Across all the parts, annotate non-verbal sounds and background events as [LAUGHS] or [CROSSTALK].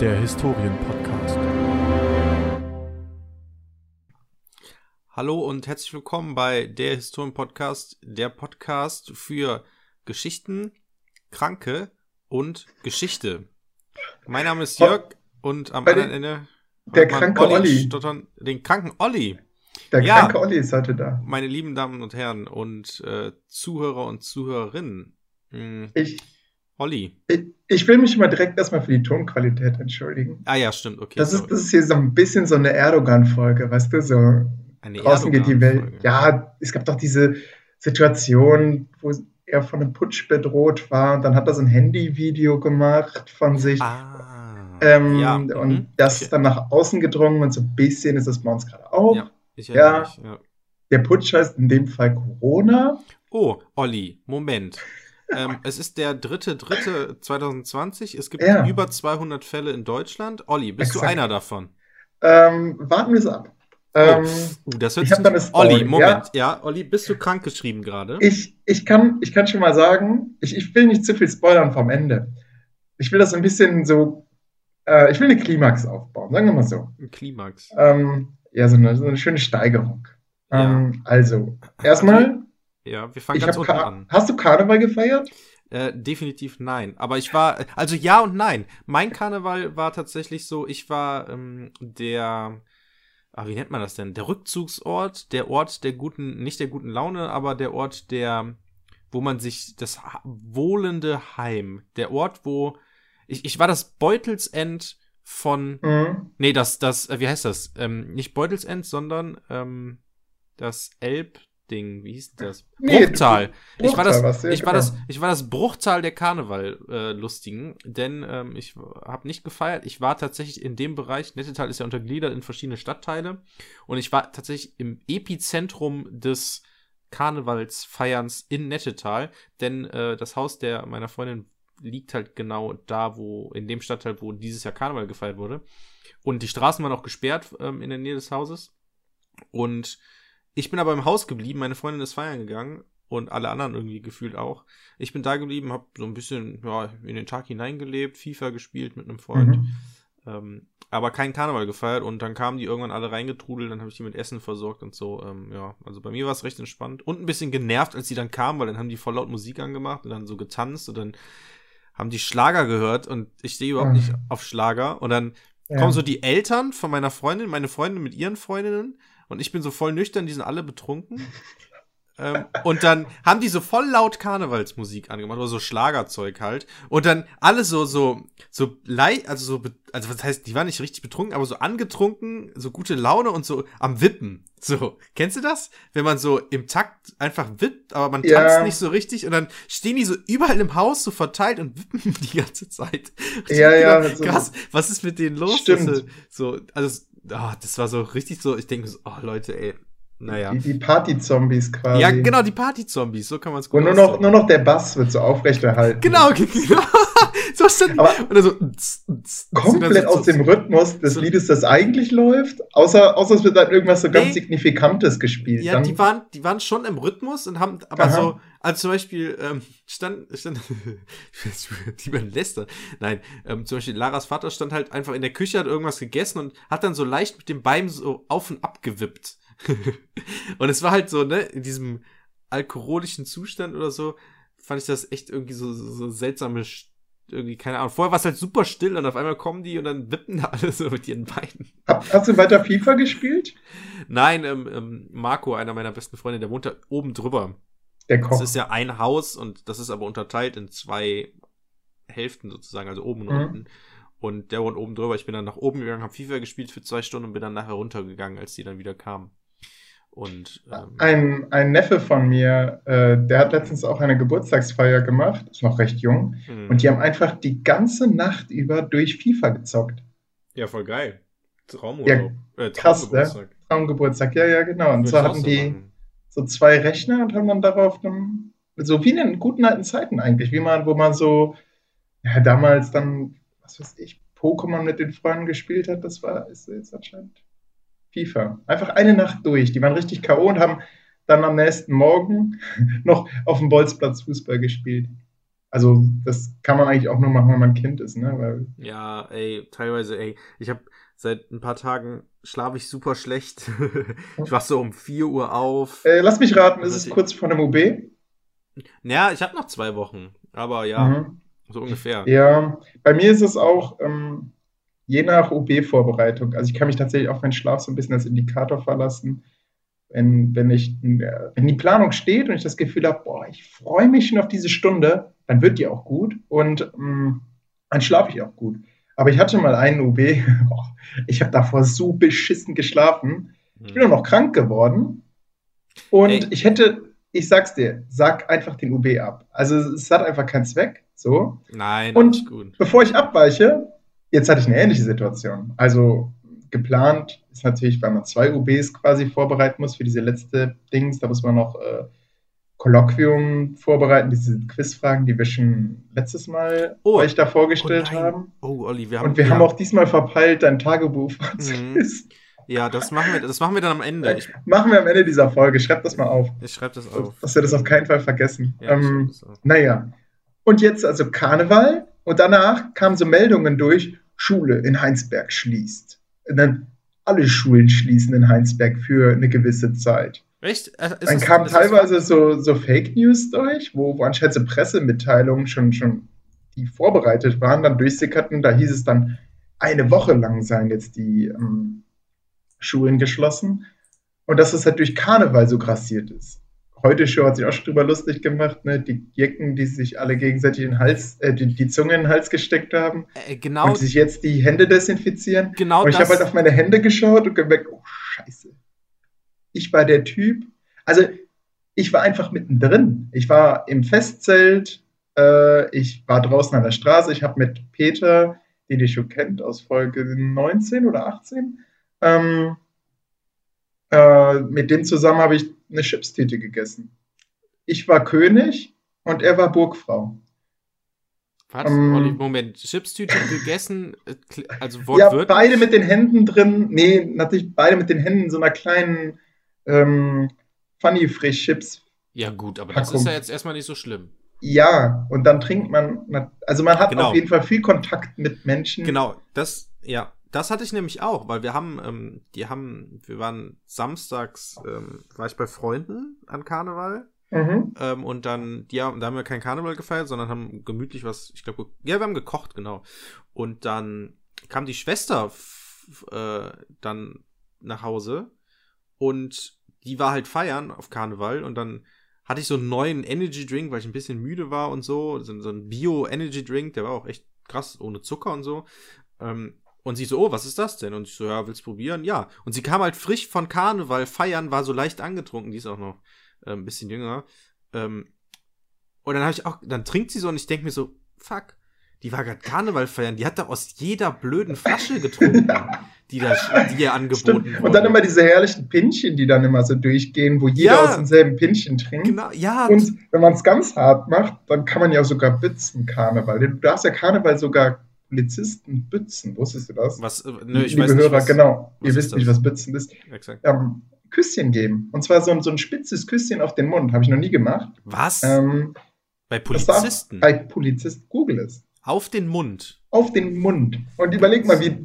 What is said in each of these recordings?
der Historien-Podcast. Hallo und herzlich willkommen bei der Historien-Podcast, der Podcast für Geschichten, Kranke und Geschichte. Mein Name ist Jörg und am anderen Ende der kranke Olli. Olli. Stottern, den kranken Olli. Der ja, kranke Olli ist heute da. Meine lieben Damen und Herren und äh, Zuhörer und Zuhörerinnen. Hm. Ich, Olli. Ich, will mich mal direkt erstmal für die Tonqualität entschuldigen. Ah ja, stimmt, okay. Das ist, das ist hier so ein bisschen so eine Erdogan-Folge, weißt du, so eine draußen geht die Welt. Ja, es gab doch diese Situation, wo er von einem Putsch bedroht war und dann hat er so ein Handyvideo gemacht von sich. Ah, ähm, ja. Und mhm. das ist dann nach außen gedrungen und so ein bisschen ist das bei uns gerade auch. Ja, ich ja. Mich, ja. Der Putsch heißt in dem Fall Corona. Oh, Olli, Moment ähm, es ist der dritte, dritte 2020. Es gibt ja. über 200 Fälle in Deutschland. Olli, bist Exakt. du einer davon? Ähm, warten wir es ab. Oh, ähm, uh, das hört sich Olli, Moment, ja? ja, Olli, bist du krank geschrieben gerade? Ich, ich, kann, ich kann schon mal sagen, ich, ich will nicht zu viel spoilern vom Ende. Ich will das ein bisschen so, äh, ich will eine Klimax aufbauen, sagen wir mal so. Ein Klimax. Ähm, ja, so eine, so eine schöne Steigerung. Ja. Ähm, also, erstmal ja, wir fangen ich ganz unten an. Hast du Karneval gefeiert? Äh, definitiv nein. Aber ich war, also ja und nein. Mein Karneval war tatsächlich so, ich war ähm, der, ah, wie nennt man das denn? Der Rückzugsort, der Ort der guten, nicht der guten Laune, aber der Ort der, wo man sich, das wohlende Heim. Der Ort, wo, ich, ich war das Beutelsend von, mhm. nee, das, das, äh, wie heißt das? Ähm, nicht Beutelsend, sondern ähm, das Elb, Ding, wie hieß das? Nee, Bruchtal. Bruchtal. Ich war das, ja, ich war genau. das, ich war das Bruchtal der Karneval-Lustigen, äh, denn ähm, ich habe nicht gefeiert. Ich war tatsächlich in dem Bereich, Nettetal ist ja untergliedert in verschiedene Stadtteile und ich war tatsächlich im Epizentrum des Karnevalsfeierns in Nettetal, denn äh, das Haus der meiner Freundin liegt halt genau da, wo, in dem Stadtteil, wo dieses Jahr Karneval gefeiert wurde. Und die Straßen waren auch gesperrt ähm, in der Nähe des Hauses. Und ich bin aber im Haus geblieben, meine Freundin ist feiern gegangen und alle anderen irgendwie gefühlt auch. Ich bin da geblieben, habe so ein bisschen ja, in den Tag hineingelebt, FIFA gespielt mit einem Freund, mhm. ähm, aber kein Karneval gefeiert und dann kamen die irgendwann alle reingetrudelt, dann habe ich die mit Essen versorgt und so. Ähm, ja, also bei mir war es recht entspannt und ein bisschen genervt, als die dann kamen, weil dann haben die voll laut Musik angemacht und dann so getanzt und dann haben die Schlager gehört und ich stehe überhaupt mhm. nicht auf Schlager und dann ja. kommen so die Eltern von meiner Freundin, meine Freundin mit ihren Freundinnen und ich bin so voll nüchtern, die sind alle betrunken. ähm, und dann haben die so voll laut Karnevalsmusik angemacht oder so Schlagerzeug halt und dann alle so so so leicht also so also was heißt die waren nicht richtig betrunken aber so angetrunken so gute Laune und so am Wippen so kennst du das wenn man so im Takt einfach wippt aber man ja. tanzt nicht so richtig und dann stehen die so überall im Haus so verteilt und wippen [LAUGHS] die ganze Zeit ja ja krass was ist mit denen los Stimmt. so also oh, das war so richtig so, ich denke so, oh Leute, ey, naja. Die, die Party-Zombies quasi. Ja, genau, die Party-Zombies, so kann man es gut Und nur noch, nur noch der Bass wird so aufrechterhalten. Genau, [LAUGHS] genau. [LAUGHS] so stand Aber und so, komplett so, aus dem Rhythmus des so, Liedes, das eigentlich läuft, außer, außer es wird dann irgendwas so nee, ganz Signifikantes gespielt. Ja, dann, die waren, die waren schon im Rhythmus und haben aber Aha. so, also zum Beispiel ähm, stand, stand [LAUGHS] die man lästert. Nein, ähm, zum Beispiel Laras Vater stand halt einfach in der Küche, hat irgendwas gegessen und hat dann so leicht mit dem Bein so auf und ab gewippt. [LAUGHS] und es war halt so, ne, in diesem alkoholischen Zustand oder so, fand ich das echt irgendwie so, so, so seltsame irgendwie, keine Ahnung. Vorher war es halt super still und auf einmal kommen die und dann wippen da [LAUGHS] alle so mit ihren Beinen. Hast du weiter FIFA gespielt? Nein, ähm, ähm, Marco, einer meiner besten Freunde, der wohnt da oben drüber. Der Koch. Das ist ja ein Haus und das ist aber unterteilt in zwei Hälften sozusagen, also oben und mhm. unten. Und der wohnt oben drüber. Ich bin dann nach oben gegangen, habe FIFA gespielt für zwei Stunden und bin dann nachher runtergegangen, als die dann wieder kamen. Und, ähm, ein, ein Neffe von mir, äh, der hat letztens auch eine Geburtstagsfeier gemacht, ist noch recht jung, mhm. und die haben einfach die ganze Nacht über durch FIFA gezockt. Ja, voll geil. Traumurlaub. Ja, äh, krass, ne? Traumgeburtstag, ja, ja, genau. Und zwar hatten die so zwei Rechner und haben dann darauf dann, so wie in den guten alten Zeiten eigentlich, wie man, wo man so, ja, damals dann, was weiß ich, Pokémon mit den Freunden gespielt hat, das war, ist jetzt anscheinend FIFA. Einfach eine Nacht durch. Die waren richtig K.O. und haben dann am nächsten Morgen [LAUGHS] noch auf dem Bolzplatz Fußball gespielt. Also das kann man eigentlich auch nur machen, wenn man Kind ist, ne? Weil ja, ey, teilweise, ey. Ich habe seit ein paar Tagen schlafe ich super schlecht. [LAUGHS] ich wach so um 4 Uhr auf. Äh, lass mich raten, ist es kurz vor dem UB? Naja, ich habe noch zwei Wochen, aber ja, mhm. so ungefähr. Ja, bei mir ist es auch ähm, je nach UB-Vorbereitung. Also ich kann mich tatsächlich auf meinen Schlaf so ein bisschen als Indikator verlassen. Wenn, wenn, ich, wenn die Planung steht und ich das Gefühl habe, boah, ich freue mich schon auf diese Stunde, dann wird die auch gut und ähm, dann schlafe ich auch gut. Aber ich hatte mal einen UB, [LAUGHS] ich habe davor so beschissen geschlafen. Ich bin auch noch krank geworden. Und Ey. ich hätte, ich sag's dir, sag einfach den UB ab. Also es hat einfach keinen Zweck. So. Nein, und gut. bevor ich abweiche, jetzt hatte ich eine ähnliche Situation. Also geplant ist natürlich, weil man zwei UBs quasi vorbereiten muss für diese letzte Dings. Da muss man noch äh, Kolloquium vorbereiten, diese Quizfragen, die wir schon letztes Mal oh, euch da vorgestellt oh haben. Oh, Olli, wir haben. Und wir ja. haben auch diesmal verpeilt, dein Tagebuch [LAUGHS] mhm. Ja, das machen, wir, das machen wir dann am Ende. Ich, machen wir am Ende dieser Folge. Schreib das mal auf. Ich schreib das auf. Dass wir das auf keinen Fall vergessen. Ja, ähm, naja. Und jetzt also Karneval und danach kamen so Meldungen durch, Schule in Heinsberg schließt. Und dann alle Schulen schließen in Heinsberg für eine gewisse Zeit. Echt? Äh, ist dann kamen teilweise so, so Fake News durch, wo, wo anscheinend so Pressemitteilungen schon, schon, die vorbereitet waren, dann durchsickerten. Da hieß es dann, eine Woche lang seien jetzt die ähm, Schulen geschlossen. Und dass es halt durch Karneval so grassiert ist. Heute Show hat sich auch schon drüber lustig gemacht, ne? Die Jecken, die sich alle gegenseitig den Hals, äh, die, die Zunge in den Hals gesteckt haben. Äh, genau. Und sich jetzt die Hände desinfizieren. Genau. Und ich habe halt auf meine Hände geschaut und gemerkt, oh Scheiße ich war der Typ, also ich war einfach mittendrin. Ich war im Festzelt, äh, ich war draußen an der Straße, ich habe mit Peter, den ihr schon kennt, aus Folge 19 oder 18, ähm, äh, mit dem zusammen habe ich eine Chipstüte gegessen. Ich war König und er war Burgfrau. Warte, ähm, Moment, Chipstüte [LAUGHS] gegessen, äh, also wortwörtlich? Ja, beide mit den Händen drin, nee, natürlich beide mit den Händen in so einer kleinen ähm, Funny Frisch Chips. Ja, gut, aber Packung. das ist ja jetzt erstmal nicht so schlimm. Ja, und dann trinkt man, also man hat genau. auf jeden Fall viel Kontakt mit Menschen. Genau, das, ja, das hatte ich nämlich auch, weil wir haben, ähm, die haben, wir waren samstags, ähm, war ich bei Freunden an Karneval. Mhm. Ähm, und dann, ja, da haben wir kein Karneval gefeiert, sondern haben gemütlich was, ich glaube, ja, wir haben gekocht, genau. Und dann kam die Schwester äh, dann nach Hause und die war halt feiern auf Karneval und dann hatte ich so einen neuen Energy Drink, weil ich ein bisschen müde war und so. So, so ein Bio-Energy Drink, der war auch echt krass, ohne Zucker und so. Ähm, und sie so, oh, was ist das denn? Und ich so, ja, willst du probieren? Ja. Und sie kam halt frisch von Karneval feiern, war so leicht angetrunken, die ist auch noch äh, ein bisschen jünger. Ähm, und dann habe ich auch, dann trinkt sie so und ich denke mir so, fuck, die war gerade Karneval feiern, die hat da aus jeder blöden Flasche getrunken. [LAUGHS] die, da, die ihr angeboten Stimmt. Und dann immer diese herrlichen Pinchen, die dann immer so durchgehen, wo jeder ja, aus demselben Pinchen trinkt. Genau, ja. Und wenn man es ganz hart macht, dann kann man ja sogar bützen Karneval. Du darfst ja Karneval sogar Polizisten bützen. Wusstest du das? Was, äh, nö, ich Liebe weiß Hörer, was, genau. Ihr wisst das? nicht, was bützen ist. Exakt. Ähm, Küsschen geben. Und zwar so ein, so ein spitzes Küsschen auf den Mund. Habe ich noch nie gemacht. Was? Ähm, bei Polizisten? Bei Polizisten. Google es. Auf den Mund. Auf den Mund. Und überleg mal, wie,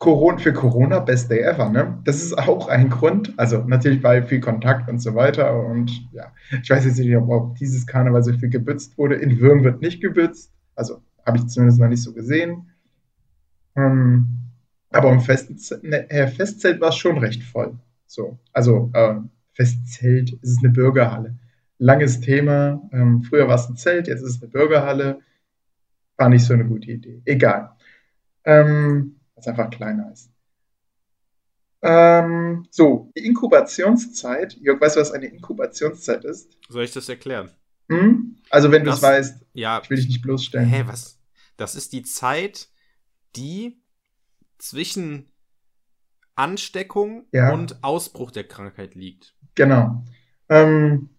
Corona, für Corona best day ever, ne? Das ist auch ein Grund. Also natürlich bei viel Kontakt und so weiter. Und ja, ich weiß jetzt nicht, ob, ob dieses Karneval so viel gebützt wurde. In Würm wird nicht gebützt. Also habe ich zumindest noch nicht so gesehen. Ähm, aber im Festzelt, ne, Festzelt war es schon recht voll. So, also äh, Festzelt ist eine Bürgerhalle. Langes Thema. Ähm, früher war es ein Zelt, jetzt ist es eine Bürgerhalle. War nicht so eine gute Idee. Egal. Ähm, was einfach kleiner ist. Ähm, so, die Inkubationszeit. Jörg, weißt du, was eine Inkubationszeit ist? Soll ich das erklären? Hm? Also, wenn du es weißt, ja, ich will dich nicht bloßstellen. Hä, was? Das ist die Zeit, die zwischen Ansteckung ja. und Ausbruch der Krankheit liegt. Genau. Ähm,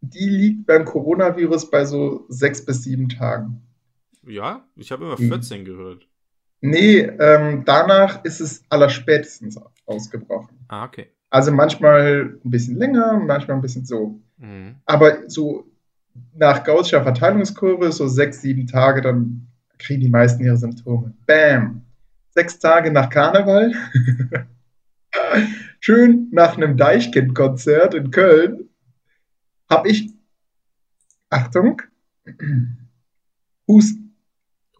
die liegt beim Coronavirus bei so sechs bis sieben Tagen. Ja, ich habe immer 14 gehört. Nee, ähm, danach ist es allerspätestens ausgebrochen. Ah, okay. Also manchmal ein bisschen länger, manchmal ein bisschen so. Mhm. Aber so nach Gaußscher Verteilungskurve, so sechs, sieben Tage, dann kriegen die meisten ihre Symptome. Bam! Sechs Tage nach Karneval. [LAUGHS] Schön nach einem Deichkind-Konzert in Köln habe ich, Achtung, Husten.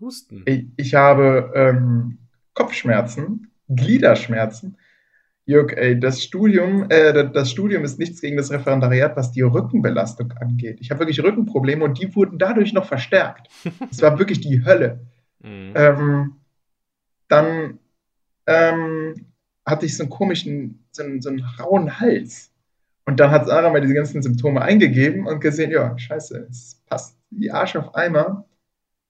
Husten. Ich, ich habe ähm, Kopfschmerzen, Gliederschmerzen. Jörg, ey, das Studium, äh, das Studium ist nichts gegen das Referendariat, was die Rückenbelastung angeht. Ich habe wirklich Rückenprobleme und die wurden dadurch noch verstärkt. [LAUGHS] Es war wirklich die Hölle. Mhm. Ähm, dann ähm, hatte ich so einen komischen, so einen, so einen rauen Hals. Und dann hat Sarah mal diese ganzen Symptome eingegeben und gesehen, ja, scheiße, es passt wie Arsch auf Eimer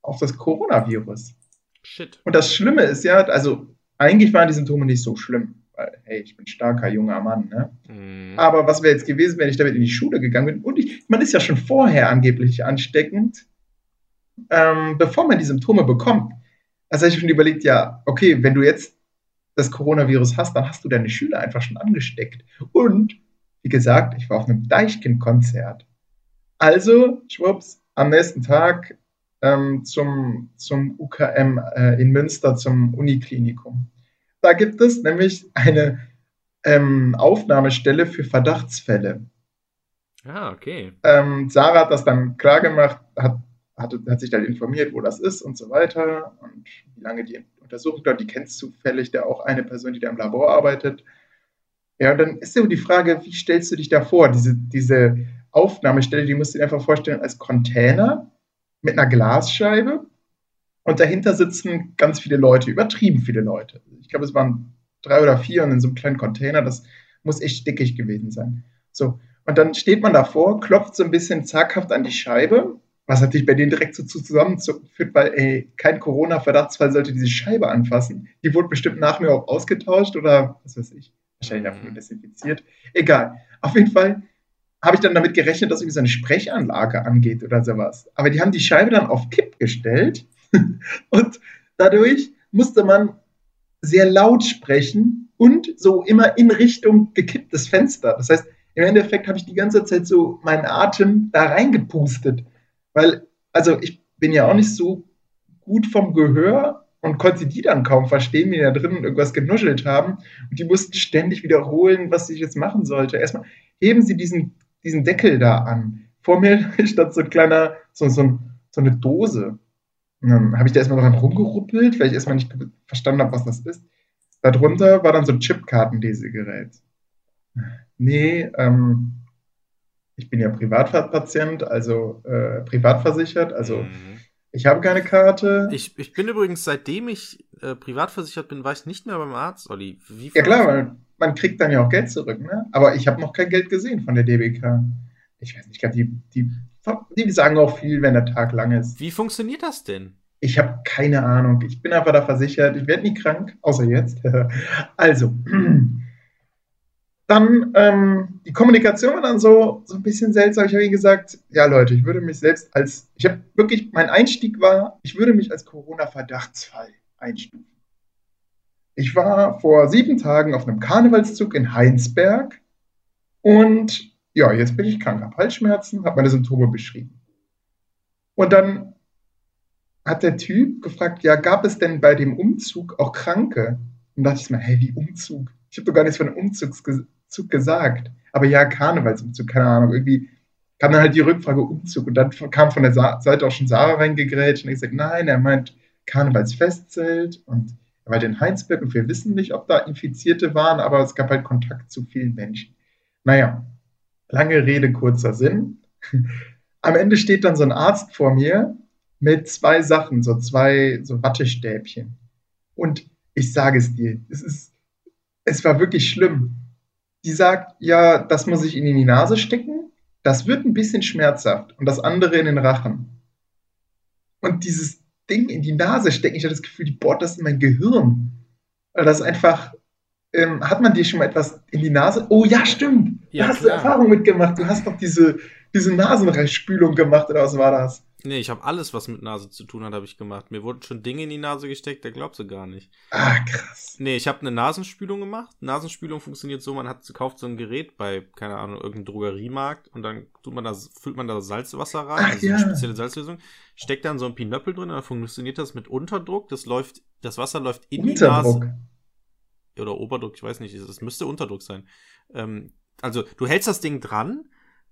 auf das Coronavirus. Shit. Und das Schlimme ist ja, also eigentlich waren die Symptome nicht so schlimm, weil, hey, ich bin starker junger Mann, ne? Mhm. Aber was wäre jetzt gewesen, wenn ich damit in die Schule gegangen bin? Und ich, man ist ja schon vorher angeblich ansteckend, ähm, bevor man die Symptome bekommt. Also habe ich schon überlegt, ja, okay, wenn du jetzt das Coronavirus hast, dann hast du deine Schüler einfach schon angesteckt. Und, wie gesagt, ich war auf einem Deichkind-Konzert. Also, schwupps, am nächsten Tag ähm, zum, zum UKM äh, in Münster, zum Uniklinikum. Da gibt es nämlich eine ähm, Aufnahmestelle für Verdachtsfälle. Ah, okay. Ähm, Sarah hat das dann klar gemacht, hat, hat, hat sich dann informiert, wo das ist und so weiter und wie lange die Untersuchung dort, die kennst zufällig da auch eine Person, die da im Labor arbeitet. Ja, und dann ist so die Frage, wie stellst du dich da vor? Diese, diese Aufnahmestelle, die musst du dir einfach vorstellen als Container mit einer Glasscheibe und dahinter sitzen ganz viele Leute, übertrieben viele Leute. Ich glaube, es waren drei oder vier und in so einem kleinen Container, das muss echt dickig gewesen sein. So, und dann steht man davor, klopft so ein bisschen zaghaft an die Scheibe, was natürlich bei denen direkt so zusammenführt, weil ey, kein Corona-Verdachtsfall sollte diese Scheibe anfassen. Die wurde bestimmt nach mir auch ausgetauscht oder was weiß ich, wahrscheinlich auch nur desinfiziert. Egal. Auf jeden Fall habe ich dann damit gerechnet, dass irgendwie so eine Sprechanlage angeht oder sowas. Aber die haben die Scheibe dann auf Kipp gestellt [LAUGHS] und dadurch musste man sehr laut sprechen und so immer in Richtung gekipptes Fenster. Das heißt, im Endeffekt habe ich die ganze Zeit so meinen Atem da reingepustet. Weil, also ich bin ja auch nicht so gut vom Gehör und konnte die dann kaum verstehen, die da drin irgendwas genuschelt haben. Und die mussten ständig wiederholen, was ich jetzt machen sollte. Erstmal heben sie diesen diesen Deckel da an. Vor mir [LAUGHS] stand so ein kleiner, so, so, so eine Dose. Dann habe ich da erstmal dran rumgeruppelt, weil ich erstmal nicht verstanden habe, was das ist. Darunter war dann so ein Chipkartenlesegerät. Nee, ähm, ich bin ja Privatpatient, also äh, privatversichert, also mhm. ich habe keine Karte. Ich, ich bin übrigens, seitdem ich äh, privatversichert bin, war ich nicht mehr beim Arzt, Olli. Wie ja klar, weil man kriegt dann ja auch Geld zurück, ne? Aber ich habe noch kein Geld gesehen von der DBK. Ich weiß nicht, ich glaube, die, die, die sagen auch viel, wenn der Tag lang ist. Wie funktioniert das denn? Ich habe keine Ahnung. Ich bin einfach da versichert. Ich werde nie krank, außer jetzt. [LAUGHS] also, dann ähm, die Kommunikation war dann so, so ein bisschen seltsam. Ich habe ihnen gesagt, ja Leute, ich würde mich selbst als, ich habe wirklich, mein Einstieg war, ich würde mich als Corona-Verdachtsfall einstufen. Ich war vor sieben Tagen auf einem Karnevalszug in Heinsberg und ja, jetzt bin ich krank, habe Halsschmerzen, habe meine Symptome beschrieben. Und dann hat der Typ gefragt, ja, gab es denn bei dem Umzug auch Kranke? Und dachte ich mir, hey, wie Umzug? Ich habe doch gar nichts von einem Umzug gesagt. Aber ja, Karnevalsumzug, keine Ahnung, irgendwie kam dann halt die Rückfrage Umzug und dann kam von der Seite auch schon Sarah reingegrätscht und ich gesagt, nein, er meint Karnevalsfestzelt und er war in Heinsberg und wir wissen nicht, ob da Infizierte waren, aber es gab halt Kontakt zu vielen Menschen. Naja, lange Rede, kurzer Sinn. [LAUGHS] Am Ende steht dann so ein Arzt vor mir mit zwei Sachen, so zwei so Wattestäbchen. Und ich sage es dir, es ist, es war wirklich schlimm. Die sagt, ja, das muss ich in die Nase stecken, das wird ein bisschen schmerzhaft und das andere in den Rachen. Und dieses Ding in die Nase stecken. Ich hatte das Gefühl, die bohrt das in mein Gehirn. Weil das einfach, ähm, hat man dir schon mal etwas in die Nase? Oh ja, stimmt. Ja, da hast klar. du Erfahrung mitgemacht. Du hast doch diese, diese Nasenspülung gemacht, oder was war das? Nee, ich habe alles, was mit Nase zu tun hat, habe ich gemacht. Mir wurden schon Dinge in die Nase gesteckt, da glaubst du gar nicht. Ah, krass. Nee, ich habe eine Nasenspülung gemacht. Nasenspülung funktioniert so, man hat kauft so ein Gerät bei, keine Ahnung, irgendeinem Drogeriemarkt und dann tut man das, füllt man da Salzwasser rein, Ach, also ja. eine spezielle Salzlösung, steckt dann so ein Pinöppel drin und dann funktioniert das mit Unterdruck. Das läuft, das Wasser läuft in Unterdruck. die Nase. Oder Oberdruck, ich weiß nicht, es müsste Unterdruck sein. Ähm, also, du hältst das Ding dran,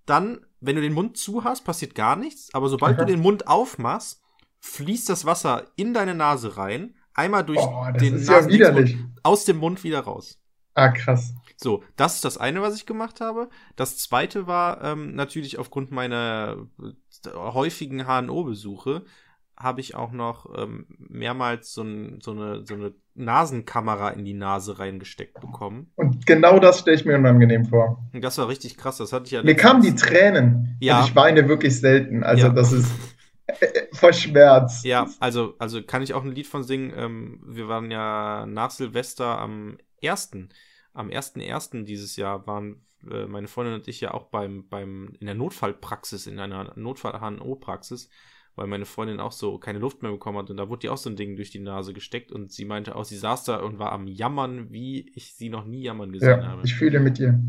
dann, wenn du den Mund zu hast, passiert gar nichts, aber sobald Aha. du den Mund aufmachst, fließt das Wasser in deine Nase rein, einmal durch Oh, den ist ja aus dem Mund wieder raus. Ah, krass. So, das ist das eine, was ich gemacht habe. Das zweite war ähm, natürlich aufgrund meiner äh, häufigen HNO-Besuche habe ich auch noch ähm, mehrmals so, ein, so, eine, so eine Nasenkamera in die Nase reingesteckt bekommen. Und genau das stelle ich mir unangenehm vor. Und das war richtig krass. Das hatte ich ja. Mir kamen die Tränen. Ja. Und ich weine wirklich selten. Also Ja. das ist äh, äh, vor Schmerz. Ja, also, also kann ich auch ein Lied von singen. Ähm, wir waren ja nach Silvester am 1. Am 1.1. dieses Jahr waren äh, meine Freundin und ich ja auch beim, beim, in der Notfallpraxis, in einer Notfall-HNO-Praxis, weil meine Freundin auch so keine Luft mehr bekommen hat und da wurde ihr auch so ein Ding durch die Nase gesteckt und sie meinte auch, sie saß da und war am Jammern, wie ich sie noch nie jammern gesehen Ja, habe. ich fühle mit dir.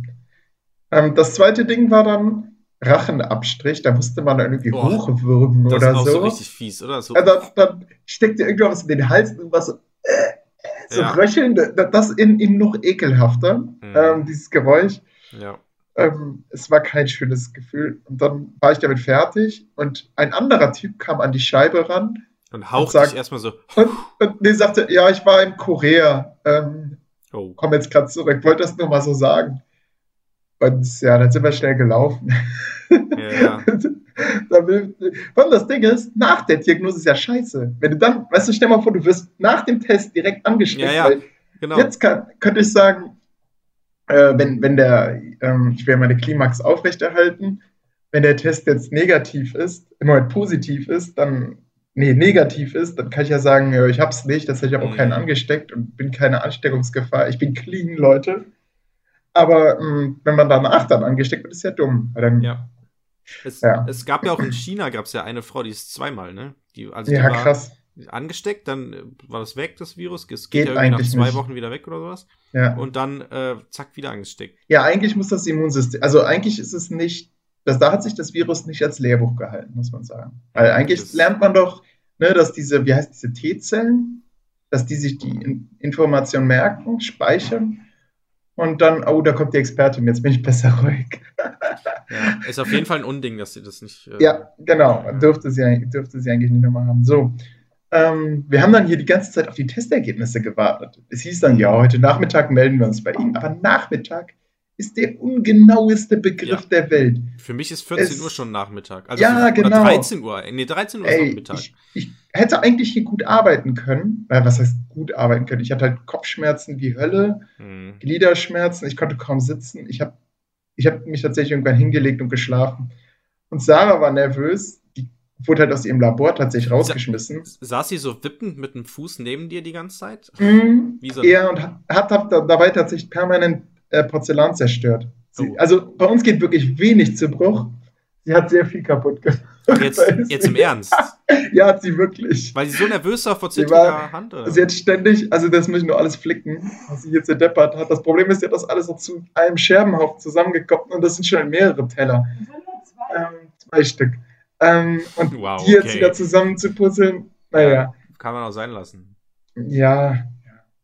Ähm, das zweite Ding war dann Rachenabstrich. Da musste man irgendwie Boah, hochwürgen das oder ist auch so. so richtig fies, oder? So, Ja, dann, steckt dir irgendwas in den Hals und was so, äh, äh, so Ja. röcheln. Da- Das in, in noch ekelhafter, Mhm. ähm, dieses Geräusch. ja. Ähm, es war kein schönes Gefühl. Und dann war ich damit fertig und ein anderer Typ kam an die Scheibe ran Und haucht sagt- dich erstmal so, und, und nee, sagte, ja, ich war in Korea, ähm, oh. komm jetzt gerade zurück, wollte das nur mal so sagen. Und ja, dann sind wir schnell gelaufen. Ja, ja. [LAUGHS] Da will- Vor allem das Ding ist, nach der Diagnose ist ja scheiße. Wenn du dann, weißt du, stell mal vor, du wirst nach dem Test direkt angesteckt. Ja, ja. Genau. Jetzt kann, könnte ich sagen, äh, wenn, wenn der, ähm, ich will meine Klimax aufrechterhalten, wenn der Test jetzt negativ ist, im Moment positiv ist, dann, nee, negativ ist, dann kann ich ja sagen, ja, ich hab's nicht, das hätte ich auch Mhm. keinen angesteckt und bin keine Ansteckungsgefahr. Ich bin clean, Leute. Aber ähm, wenn man danach dann angesteckt wird, ist ja dumm. Dann, Ja. Es, Ja. es gab ja auch in China gab es ja eine Frau, die ist zweimal, ne? Die, also ja, die war krass. Angesteckt, dann äh, war das weg, das Virus. Es Geht geht, ja nach zwei nicht. Wochen wieder weg oder sowas. Ja. Und dann äh, zack, wieder angesteckt. ja, eigentlich muss das Immunsystem, also eigentlich ist es nicht, das, da hat sich das Virus nicht als Lehrbuch gehalten, muss man sagen. Weil eigentlich Das- lernt man doch, ne, dass diese, wie heißt diese T-Zellen, dass die sich die In Information merken, speichern und dann, oh, da kommt die Expertin, jetzt bin ich besser ruhig. [LAUGHS] Ja, ist auf jeden Fall ein Unding, dass sie das nicht. äh, Ja, genau, dürfte sie, eigentlich- dürfte sie eigentlich nicht nochmal haben. So, ähm, wir haben dann hier die ganze Zeit auf die Testergebnisse gewartet. Es hieß dann, ja, heute Nachmittag melden wir uns bei Ihnen. Aber Nachmittag ist der ungenaueste Begriff der Welt. Für mich ist 14 Es- Uhr schon Nachmittag. Also Ja, genau. Oder 13 Uhr. Nee, 13 Uhr ist Ey, Nachmittag. ich, ich hätte eigentlich hier gut arbeiten können. Äh, was heißt gut arbeiten können? Ich hatte halt Kopfschmerzen wie Hölle, Hm. Gliederschmerzen, ich konnte kaum sitzen. Ich habe ich hab mich tatsächlich irgendwann hingelegt und geschlafen. Und Sarah war nervös. Wurde halt aus ihrem Labor tatsächlich rausgeschmissen. Saß sie so wippend mit dem Fuß neben dir die ganze Zeit? Mhm. Wie so Ja, und hat, hat, hat dabei tatsächlich permanent äh, Porzellan zerstört. Sie, Oh. Also bei uns geht wirklich wenig zu Bruch. Sie hat sehr viel kaputt gemacht. Jetzt, [LAUGHS] jetzt im Ernst. [LAUGHS] Ja, hat sie wirklich. Weil sie so nervös war vor Sie zittriger Hand? Oder? Sie hat ständig, also das muss ich nur alles flicken, was sie jetzt deppert hat. Das Problem ist, sie hat das alles so zu einem Scherbenhaufen zusammengekommen und das sind schon mehrere Teller. Ähm, zwei Stück. Ähm, und Wow, die jetzt okay. wieder zusammen zu puzzeln, naja. Kann man auch sein lassen. Ja, ja,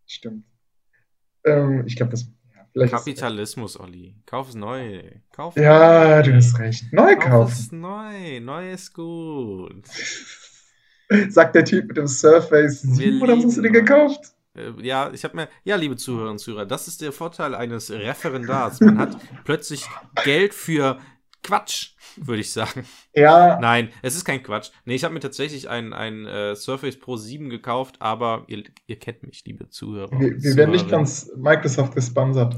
stimmt. Ähm, ich glaube, das. Ja, Kapitalismus, Olli. Kauf es neu. Kauf Ja, neu. du hast recht. Neu Kauf kaufen. es neu. Neu ist gut. [LAUGHS] Sagt der Typ mit dem Surface. Wir Oder was hast du lieben gekauft? Äh, Ja, ich habe mir, ja, liebe Zuhörerinnen und Zuhörer, das ist der Vorteil eines Referendars. Man hat [LAUGHS] plötzlich Geld für Quatsch, würde ich sagen. Ja, Nein, es ist kein Quatsch. Nee, ich habe mir tatsächlich ein, ein äh, Surface Pro 7 gekauft, aber ihr, ihr kennt mich, liebe Zuhörer. wir, wir werden nicht ganz Microsoft gesponsert.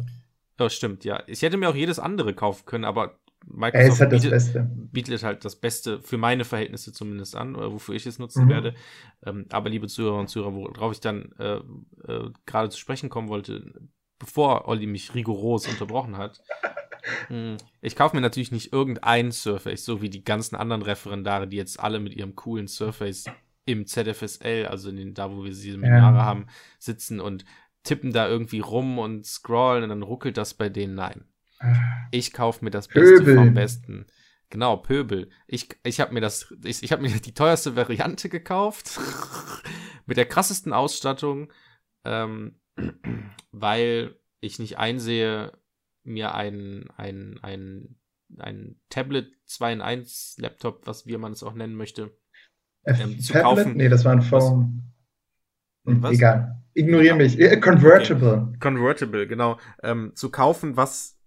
Oh, stimmt, ja. Ich hätte mir auch jedes andere kaufen können, aber Er ist Microsoft halt das bietet, Beste. bietet halt das Beste für meine Verhältnisse zumindest an, oder wofür ich es nutzen Mhm. werde. Ähm, aber liebe Zuhörer und Zuhörer, worauf ich dann äh, äh, gerade zu sprechen kommen wollte, bevor Olli mich rigoros unterbrochen hat. Hm, ich kaufe mir natürlich nicht irgendein Surface, so wie die ganzen anderen Referendare, die jetzt alle mit ihrem coolen Surface im ZFSL, also den, da, wo wir diese Seminare ja. haben, sitzen und tippen da irgendwie rum und scrollen und dann ruckelt das bei denen. Nein. Ich kaufe mir das Beste Pöbel. vom Besten. Genau, Pöbel. Ich, ich habe mir das, ich, ich habe mir die teuerste Variante gekauft. [LAUGHS] mit der krassesten Ausstattung, ähm, weil ich nicht einsehe, mir ein, ein, ein, ein Tablet 2 in 1 Laptop, was wie man es auch nennen möchte, ähm, zu Tablet? kaufen. Nee, das war ein Phone. Hm, was? Egal. Ignoriere mich. Äh, convertible. Okay. Convertible, genau. Ähm, zu kaufen, was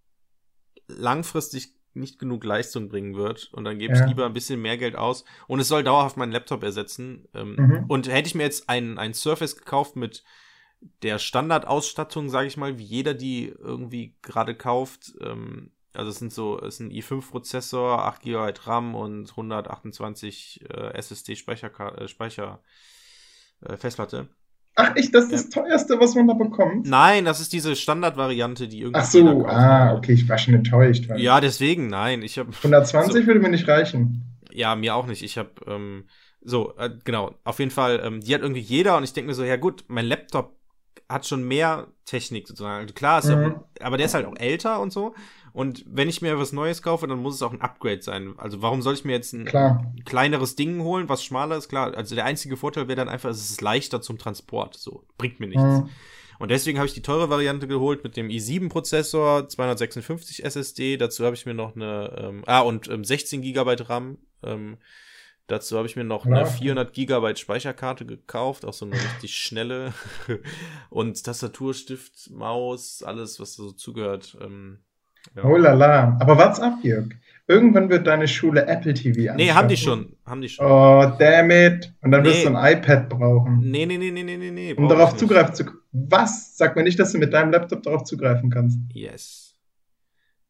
langfristig nicht genug Leistung bringen wird. Und dann gebe ich lieber ein bisschen mehr Geld aus. Und es soll dauerhaft meinen Laptop ersetzen. Ähm, mhm. Und hätte ich mir jetzt ein, ein Surface gekauft mit der Standardausstattung, sage ich mal, wie jeder die irgendwie gerade kauft, ähm, also es sind so, es ist ein i5-Prozessor, 8 GB RAM und 128 äh, SSD Speicher, äh, Speicher äh, Festplatte. Ach echt, das ist das teuerste, was man da bekommt? Nein, das ist diese Standardvariante, die irgendwie. Ach so, ah, okay, ich war schon enttäuscht. Ja, deswegen, nein, ich habe. 120 so, würde mir nicht reichen. Ja, mir auch nicht. Ich habe ähm, so äh, genau. Auf jeden Fall, ähm, die hat irgendwie jeder und ich denke mir so, ja gut, mein Laptop hat schon mehr Technik sozusagen. Also klar, mhm. ja, aber der ist halt auch älter und so. Und wenn ich mir was Neues kaufe, dann muss es auch ein Upgrade sein. Also warum soll ich mir jetzt ein klar. kleineres Ding holen, was schmaler ist? Klar, also der einzige Vorteil wäre dann einfach, es ist leichter zum Transport. So, bringt mir nichts. Mhm. Und deswegen habe ich die teure Variante geholt mit dem i7-Prozessor, 256 SSD. Dazu habe ich mir noch eine, ähm, ah, und ähm, 16 GB RAM. Ähm, dazu habe ich mir noch ja. eine 400 GB Speicherkarte gekauft, auch so eine richtig schnelle. [LAUGHS] und Tastatur, Stift, Maus, alles, was so zugehört. Ähm, ja. Oh la la. Aber what's up, Jörg? Irgendwann wird deine Schule Apple TV anschaffen. Nee, haben die schon. Haben die schon. Oh, damn it. Und dann nee. wirst du ein iPad brauchen. Nee, nee, nee, nee, nee, nee. nee um darauf zugreifen zu können. Was? Sag mir nicht, dass du mit deinem Laptop darauf zugreifen kannst. Yes.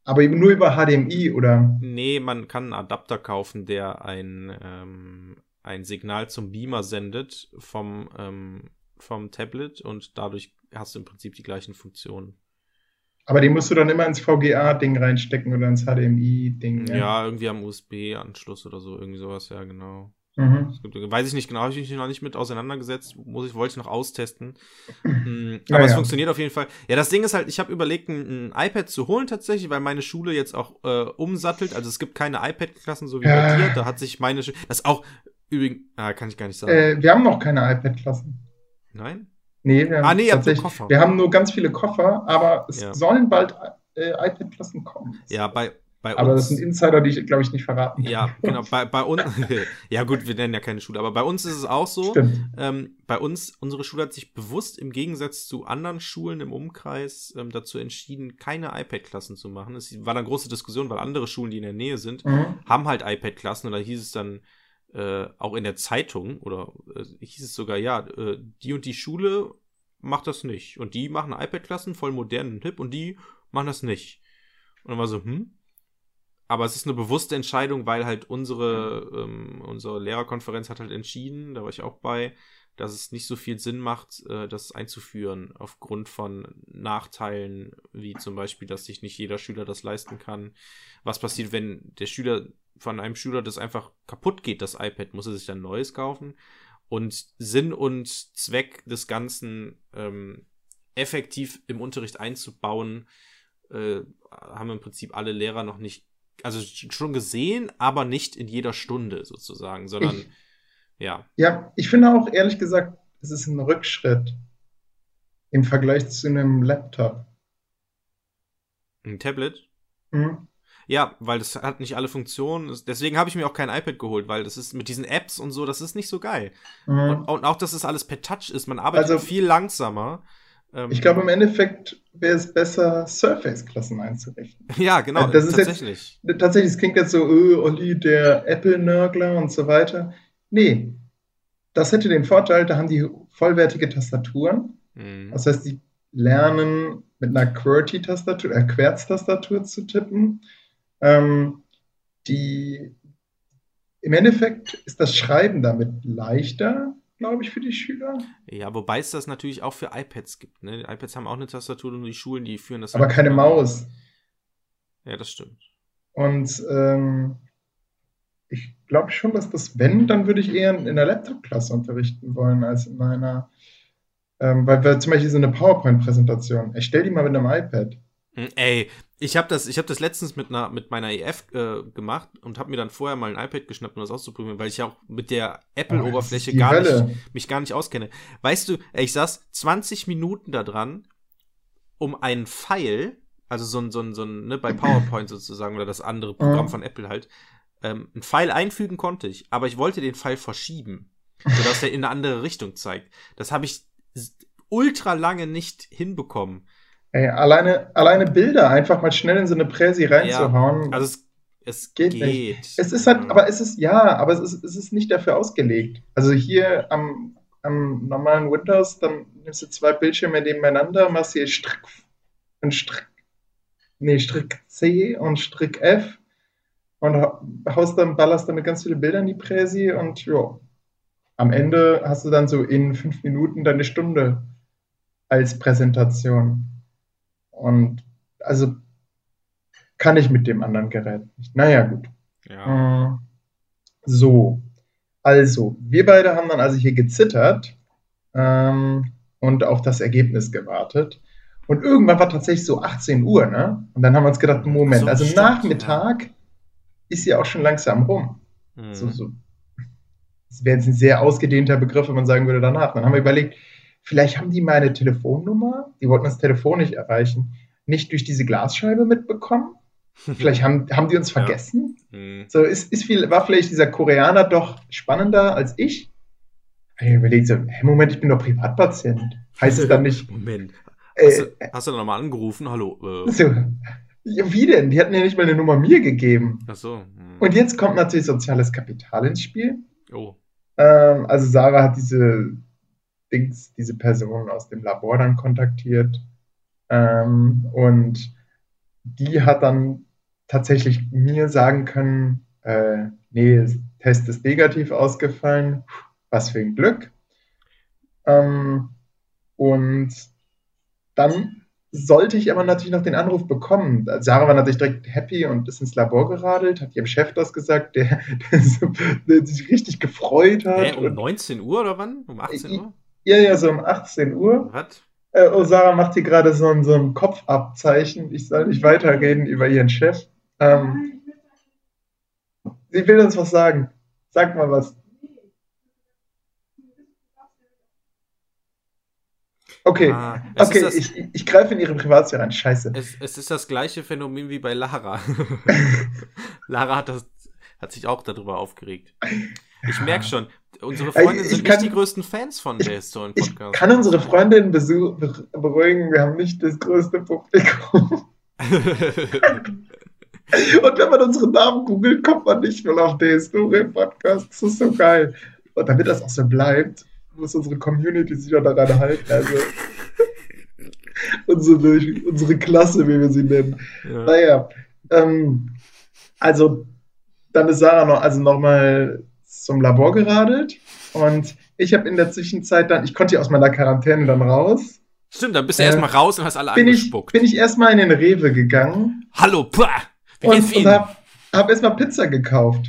Aber nur über HDMI, oder? Nee, man kann einen Adapter kaufen, der ein, ähm, ein Signal zum Beamer sendet vom, ähm, vom Tablet und dadurch hast du im Prinzip die gleichen Funktionen. Aber den musst du dann immer ins VGA-Ding reinstecken oder ins HDMI-Ding. Ja. ja, irgendwie am USB-Anschluss oder so, irgendwie sowas, ja, genau. Mhm. Gibt, weiß ich nicht genau, habe ich mich noch nicht mit auseinandergesetzt, muss ich, wollte ich noch austesten. Mhm, aber ja, es ja. funktioniert auf jeden Fall. Ja, das Ding ist halt, ich habe überlegt, ein, ein, iPad zu holen tatsächlich, weil meine Schule jetzt auch äh, umsattelt. Also es gibt keine iPad-Klassen, so wie bei dir. Da hat sich meine Schule. Das auch übrigens, ah, kann ich gar nicht sagen. Äh, wir haben noch keine iPad-Klassen. Nein? Nee, wir haben, ah, nee, tatsächlich, Koffer. wir haben nur ganz viele Koffer, aber es ja. sollen bald äh, iPad-Klassen kommen. Ja, bei, bei aber das sind Insider, die ich, glaube ich, nicht verraten kann. Ja, genau. Bei, bei uns, [LAUGHS] [LAUGHS] ja gut, wir nennen ja keine Schule, aber bei uns ist es auch so. Ähm, bei uns, unsere Schule hat sich bewusst im Gegensatz zu anderen Schulen im Umkreis ähm, dazu entschieden, keine iPad-Klassen zu machen. Es war dann große Diskussion, weil andere Schulen, die in der Nähe sind, mhm. haben halt iPad-Klassen und da hieß es dann, äh, auch in der Zeitung oder äh, hieß es sogar, ja, äh, die und die Schule macht das nicht. Und die machen iPad-Klassen voll modern und hip und die machen das nicht. Und dann war so, hm? Aber es ist eine bewusste Entscheidung, weil halt unsere, ähm, unsere Lehrerkonferenz hat halt entschieden, da war ich auch bei, dass es nicht so viel Sinn macht, äh, das einzuführen, aufgrund von Nachteilen, wie zum Beispiel, dass sich nicht jeder Schüler das leisten kann. Was passiert, wenn der Schüler von einem Schüler das einfach kaputt geht, das iPad, muss er sich dann neues kaufen? Und Sinn und Zweck des Ganzen ähm, effektiv im Unterricht einzubauen, äh, haben im Prinzip alle Lehrer noch nicht, also schon gesehen, aber nicht in jeder Stunde sozusagen, sondern ich, ja. Ja, ich finde auch ehrlich gesagt, es ist ein Rückschritt im Vergleich zu einem Laptop. Ein Tablet? Mhm. Ja, weil das hat nicht alle Funktionen. Deswegen habe ich mir auch kein iPad geholt, weil das ist mit diesen Apps und so, das ist nicht so geil. Mhm. Und, und, auch, dass es alles per Touch ist. Man arbeitet also, viel langsamer. Ähm, ich glaube, im Endeffekt wäre es besser, Surface-Klassen einzurichten. [LAUGHS] Ja, genau, das ist tatsächlich. Jetzt, tatsächlich, es klingt jetzt so, öh, Olli, der Apple-Nörgler und so weiter. Nee, das hätte den Vorteil, da haben die vollwertige Tastaturen. Mhm. Das heißt, die lernen mit einer QWERTY-Tastatur, äh, Querz-Tastatur zu tippen. Ähm, die, Im Endeffekt ist das Schreiben damit leichter. Glaube ich, für die Schüler. Ja, wobei es das natürlich auch für iPads gibt. Ne? Die iPads haben auch eine Tastatur und die Schulen, die führen das. Aber halt keine Maus. Ja, das stimmt. Und ähm, ich glaube schon, dass das, wenn, dann würde ich eher in der Laptop-Klasse unterrichten wollen, als in meiner, ähm, weil wir zum Beispiel so eine PowerPoint-Präsentation, ich stell die mal mit einem iPad. Hm, ey, ich habe das, hab das letztens mit, einer, mit meiner EF äh, gemacht und habe mir dann vorher mal ein iPad geschnappt, um das auszuprobieren, weil ich ja auch mit der Apple-Oberfläche oh, gar nicht, mich gar nicht auskenne. Weißt du, ey, ich saß 20 Minuten da dran, um einen Pfeil, also so ein, so ein, so ein, ne, bei PowerPoint sozusagen oder das andere Programm von Apple halt, ähm, einen Pfeil einfügen konnte ich, aber ich wollte den Pfeil verschieben, sodass er in eine andere Richtung zeigt. Das habe ich ultra lange nicht hinbekommen. Ey, alleine, alleine Bilder einfach mal schnell in so eine Präsi reinzuhauen. Ja, also es, es geht, geht, nicht. Es ist halt, aber es ist, ja, aber es ist, es ist nicht dafür ausgelegt. Also hier am, am normalen Windows, dann nimmst du zwei Bildschirme nebeneinander, machst hier Strick, einen Strick, nee, Strick C und Strick F und haust dann, ballerst damit ganz viele Bilder in die Präsi und ja, am Ende hast du dann so in fünf Minuten deine Stunde als Präsentation. Und also kann ich mit dem anderen Gerät nicht. Naja, gut. Ja. Äh, so, also, wir beide haben dann also hier gezittert ähm, und auf das Ergebnis gewartet. Und irgendwann war tatsächlich so 18 Uhr, ne? Und dann haben wir uns gedacht, Moment, so, also stimmt, Nachmittag ja. ist ja auch schon langsam rum. Mhm. So, so. Das wäre jetzt ein sehr ausgedehnter Begriff, wenn man sagen würde danach. Dann haben wir überlegt, Vielleicht haben die meine Telefonnummer, die wollten das Telefon nicht erreichen, nicht durch diese Glasscheibe mitbekommen. [LAUGHS] Vielleicht haben, haben die uns vergessen. Ja. Mhm. So ist, ist viel, war vielleicht dieser Koreaner doch spannender als ich. Ich überlegt so, hey, Moment, ich bin doch Privatpatient. Heißt es dann nicht. Moment. Hast, äh, du, hast du nochmal angerufen? Hallo. Äh. So, wie denn? Die hatten ja nicht mal eine Nummer mir gegeben. Ach so. Hm. Und jetzt kommt natürlich soziales Kapital ins Spiel. Oh. Ähm, also Sarah hat diese Dings diese Person aus dem Labor dann kontaktiert. Ähm, und die hat dann tatsächlich mir sagen können, äh, nee, Test ist negativ ausgefallen, was für ein Glück. Ähm, und dann sollte ich aber natürlich noch den Anruf bekommen. Sarah war natürlich direkt happy und ist ins Labor geradelt, hat ihrem Chef das gesagt, der, der, [LAUGHS] der sich richtig gefreut hat. Hä, um 19 Uhr oder wann? Um 18 Uhr? Ja, ja, so um 18 Uhr. Was? Äh, oh, Sarah macht hier gerade so, ein, so ein Kopfabzeichen. Ich soll nicht weiterreden über ihren Chef. Ähm, sie will uns was sagen. Sag mal was. Okay, ah, okay, das, ich, ich greife in ihre Privatsphäre rein. Scheiße. Es, es, ist das gleiche Phänomen wie bei Lara. [LAUGHS] Lara hat, das, hat sich auch darüber aufgeregt. Ich merke schon, unsere Freundinnen sind kann, nicht die größten Fans von der Historien Podcast. Ich kann unsere Freundinnen beruhigen, wir haben nicht das größte Publikum. [LAUGHS] Und wenn man unsere Namen googelt, kommt man nicht mehr auf der Historien Podcast. Das ist so geil. Und damit das auch so bleibt, muss unsere Community sich auch daran halten. Also [LAUGHS] unsere, unsere Klasse, wie wir sie nennen. Ja. Naja, ähm, also dann ist Sarah noch, also nochmal zum Labor geradelt und ich habe in der Zwischenzeit dann, ich konnte ja aus meiner Quarantäne dann raus. Stimmt, dann bist du äh, erstmal raus und hast alle bin angespuckt. Ich, bin ich erstmal in den Rewe gegangen. Hallo, pah, und, und hab, hab erstmal Pizza gekauft.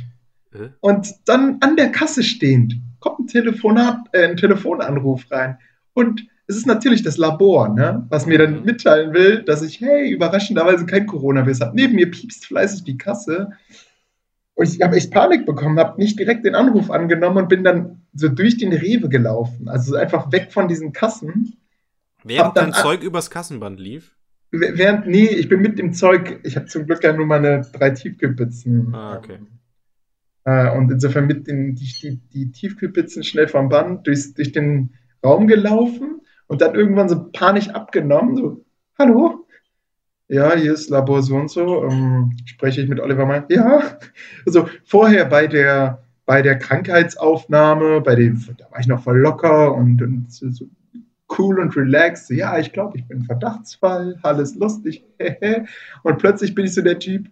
Äh? Und dann an der Kasse stehend kommt ein, Telefonat, äh, ein Telefonanruf rein. Und es ist natürlich das Labor, ne, was mir dann mitteilen will, dass ich, hey, überraschenderweise kein Coronavirus habe. Neben mir piepst fleißig die Kasse. Und ich habe echt Panik bekommen, habe nicht direkt den Anruf angenommen und bin dann so durch den Rewe gelaufen. Also einfach weg von diesen Kassen. Während dein Zeug übers Kassenband lief? Während, nee, ich bin mit dem Zeug, ich habe zum Glück ja nur meine drei Tiefkühlpizzen. Ah, okay. Äh, und insofern mit den die, die, die Tiefkühlpizzen schnell vom Band durchs, durch den Raum gelaufen und dann irgendwann so panisch abgenommen, so, hallo? Ja, hier ist Labor so und so, ähm, spreche ich mit Oliver Meyer? Ja, also vorher bei der, bei der Krankheitsaufnahme, bei dem, da war ich noch voll locker und, und so cool und relaxed, ja, ich glaube, ich bin Verdachtsfall, alles lustig, [LAUGHS] und plötzlich bin ich so der Typ,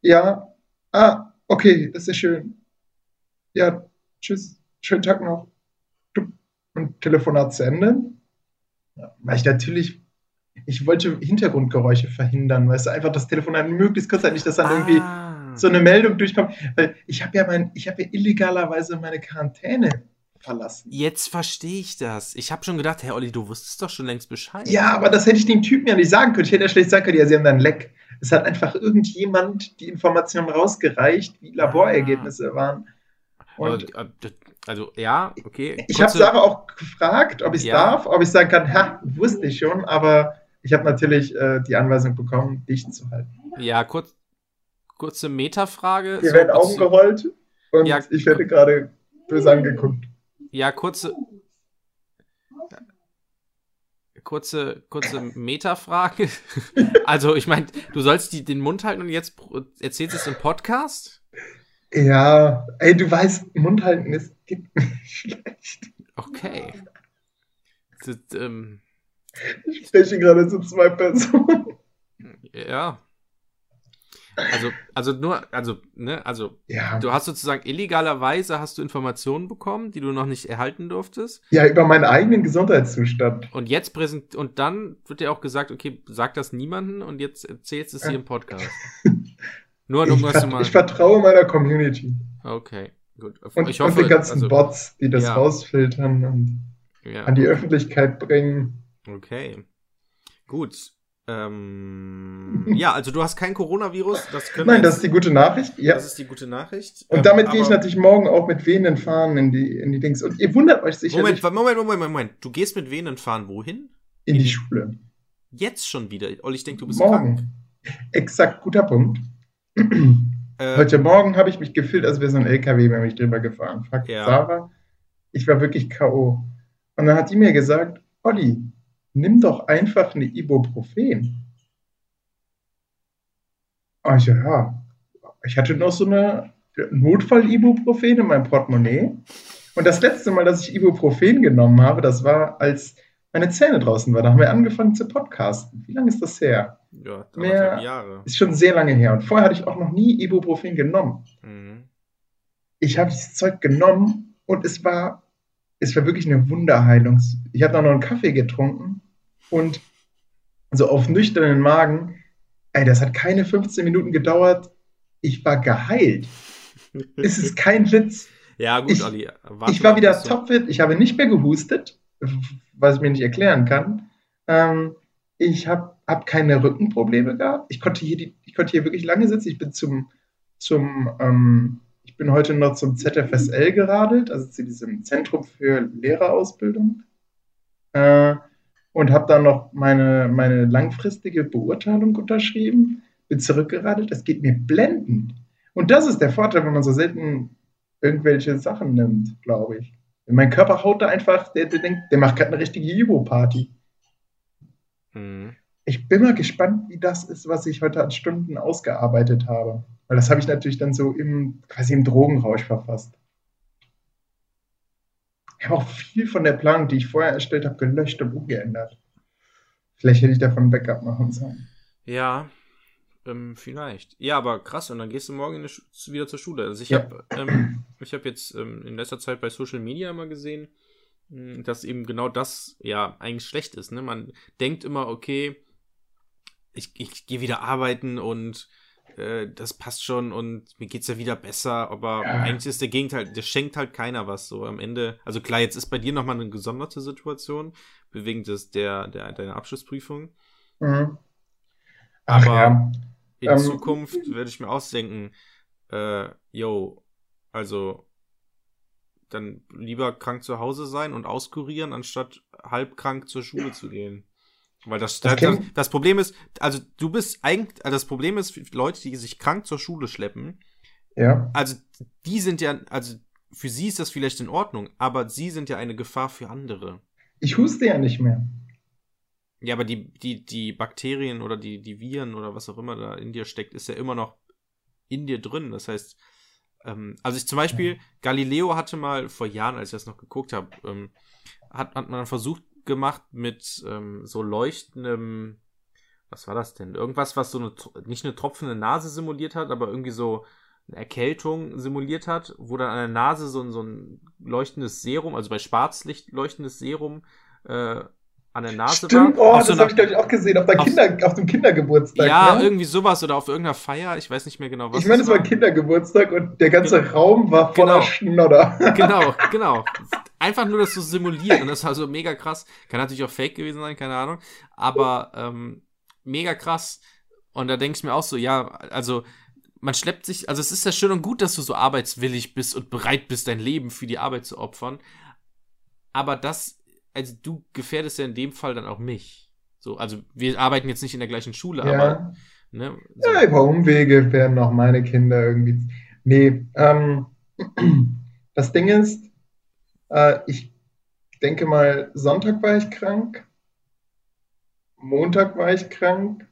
ja, ah, okay, das ist schön, ja, tschüss, schönen Tag noch, und Telefonat zu Ende. Weil ich natürlich, ich wollte Hintergrundgeräusche verhindern, weißt du, einfach das Telefonat möglichst kurz, nicht, dass dann ah. irgendwie so eine Meldung durchkommt. Weil ich habe ja mein, ich habe ja illegalerweise meine Quarantäne verlassen. Jetzt verstehe ich das. Ich habe schon gedacht, Herr Olli, du wusstest doch schon längst Bescheid. Ja, aber das hätte ich dem Typen ja nicht sagen können. Ich hätte ja schlecht sagen können, ja, sie haben da ein Leck. Es hat einfach irgendjemand die Informationen rausgereicht, wie Laborergebnisse ah. waren. Und äh, also ja, okay. Ich habe Sarah auch gefragt, ob ich es ja. darf, ob ich sagen kann, ha, wusste ich schon, aber ich habe natürlich äh, die Anweisung bekommen, dicht zu halten. Ja, kurz, kurze Metafrage. Hier so, werden Augen gerollt und ja, ich werde gerade böse angeguckt. Ja, kurze. Kurze, kurze Metafrage. [LAUGHS] also, ich meine, du sollst die, den Mund halten und jetzt erzählst es im Podcast? Ja, ey, du weißt, Mund halten ist [LAUGHS] schlecht. Okay. Das, ähm, ich spreche gerade zu zwei Personen. Ja. Also, also nur, also, ne, also, ja. du hast sozusagen illegalerweise hast du Informationen bekommen, die du noch nicht erhalten durftest. Ja, über meinen eigenen Gesundheitszustand. Und jetzt präsent, und dann wird dir auch gesagt, okay, sag das niemanden und jetzt erzählst es hier im Podcast. [LAUGHS] nur, um was du mal. Ich vertraue meiner Community. Okay, gut. Und, ich hoffe, und den ganzen also, Bots, die das ja. rausfiltern und ja. an die Öffentlichkeit bringen. Okay. Gut. Ähm, ja, also du hast kein Coronavirus. Das Nein, das ist die gute Nachricht. Ja. Das ist die gute Nachricht. Und ähm, damit gehe ich natürlich morgen auch mit wehenden Fahnen in die, in die Dings. Und ihr wundert euch sicher. Moment, Moment, Moment, Moment. Du gehst mit wehenden Fahnen wohin? In, in die Schule. Jetzt schon wieder. Olli, ich denke, du bist morgen. krank. Exakt, guter Punkt. Äh, Heute Morgen habe ich mich gefühlt, als wäre so ein LKW über mich drüber gefahren. Fragt ja. Sarah. Ich war wirklich K.O. Und dann hat die mir gesagt, Olli, nimm doch einfach eine Ibuprofen. Und ich, ja, ich hatte noch so eine Notfall-Ibuprofen in meinem Portemonnaie. Und das letzte Mal, dass ich Ibuprofen genommen habe, das war, als meine Zähne draußen waren. Da haben wir angefangen zu podcasten. Wie lange ist das her? Ja, Mehr, Jahre. Ist schon sehr lange her. Und vorher hatte ich auch noch nie Ibuprofen genommen. Mhm. Ich habe dieses Zeug genommen und es war, es war wirklich eine Wunderheilung. Ich habe noch einen Kaffee getrunken und so auf nüchternen Magen, ey, das hat keine 15 Minuten gedauert. Ich war geheilt. es ist [LAUGHS] kein Witz. Ja, gut, ich, Ali. Ich war wieder topfit. Ich habe nicht mehr gehustet, was ich mir nicht erklären kann. Ähm, ich habe hab keine Rückenprobleme gehabt. Ich konnte hier, die, ich konnte hier wirklich lange sitzen. Ich bin zum, zum ähm, ich bin heute noch zum ZFSL geradelt, also zu diesem Zentrum für Lehrerausbildung. Äh, und habe dann noch meine, meine langfristige Beurteilung unterschrieben, bin zurückgeradelt. Es geht mir blendend. Und das ist der Vorteil, wenn man so selten irgendwelche Sachen nimmt, glaube ich. Mein Körper haut da einfach, der, der denkt, der macht gerade eine richtige Ibo-Party. Mhm. Ich bin mal gespannt, wie das ist, was ich heute an Stunden ausgearbeitet habe. Weil das habe ich natürlich dann so im, quasi im Drogenrausch verfasst. Ich habe auch viel von der Planung, die ich vorher erstellt habe, gelöscht und umgeändert. Vielleicht hätte ich davon ein Backup machen sollen. Ja, ähm, vielleicht. Ja, aber krass, und dann gehst du morgen wieder zur Schule. Also ich ja. habe ähm, [CLEARS THROAT] hab jetzt ähm, in letzter Zeit bei Social Media immer gesehen, hm, dass eben genau das ja eigentlich schlecht ist. Ne? Man denkt immer, okay, ich, ich gehe wieder arbeiten und äh, das passt schon und mir geht's ja wieder besser, aber ja. eigentlich ist der Gegenteil, der schenkt halt keiner was so am Ende. Also klar, jetzt ist bei dir nochmal eine gesonderte Situation, wegen des, der, der, deiner Abschlussprüfung. Mhm. Ach, aber ja. in ähm, Zukunft werde ich mir ausdenken, äh, yo, also dann lieber krank zu Hause sein und auskurieren, anstatt halb krank zur Schule zu gehen. Weil das, das, das, das, Problem ist, also du bist eigentlich, also das Problem ist, Leute, die sich krank zur Schule schleppen, ja. also die sind ja, also für sie ist das vielleicht in Ordnung, aber sie sind ja eine Gefahr für andere. Ich huste ja nicht mehr. Ja, aber die, die, die Bakterien oder die, die Viren oder was auch immer da in dir steckt, ist ja immer noch in dir drin. Das heißt, ähm, also ich zum Beispiel, ja. Galileo hatte mal vor Jahren, als ich das noch geguckt habe, ähm, hat, hat man versucht, gemacht mit ähm, so leuchtendem, was war das denn? Irgendwas, was so eine, nicht eine tropfende Nase simuliert hat, aber irgendwie so, eine Erkältung simuliert hat, wo dann an der Nase so, so ein leuchtendes Serum, also bei Schwarzlicht leuchtendes Serum äh, an der Nase Stimmt, war. oh, das so habe ich, glaube ich, auch gesehen, auf, der auf, Kinder, auf dem Kindergeburtstag. Ja, ne? irgendwie sowas oder auf irgendeiner Feier, ich weiß nicht mehr genau, was Ich meine, es war ein Kindergeburtstag und der ganze genau. Raum war voller genau. Schnodder. Genau, [LAUGHS] genau. Einfach nur das so simuliert und das war so mega krass. Kann natürlich auch fake gewesen sein, keine Ahnung. Aber ähm, mega krass. Und da denke ich mir auch so, ja, also man schleppt sich, also es ist ja schön und gut, dass du so arbeitswillig bist und bereit bist, dein Leben für die Arbeit zu opfern. Aber das, also du gefährdest ja in dem Fall dann auch mich. So, also wir arbeiten jetzt nicht in der gleichen Schule, ja. aber. Ne, so. Ja, über Umwege werden auch meine Kinder irgendwie. Nee, ähm, [CLEARS THROAT] das Ding ist, äh, ich denke mal, Sonntag war ich krank, Montag war ich krank,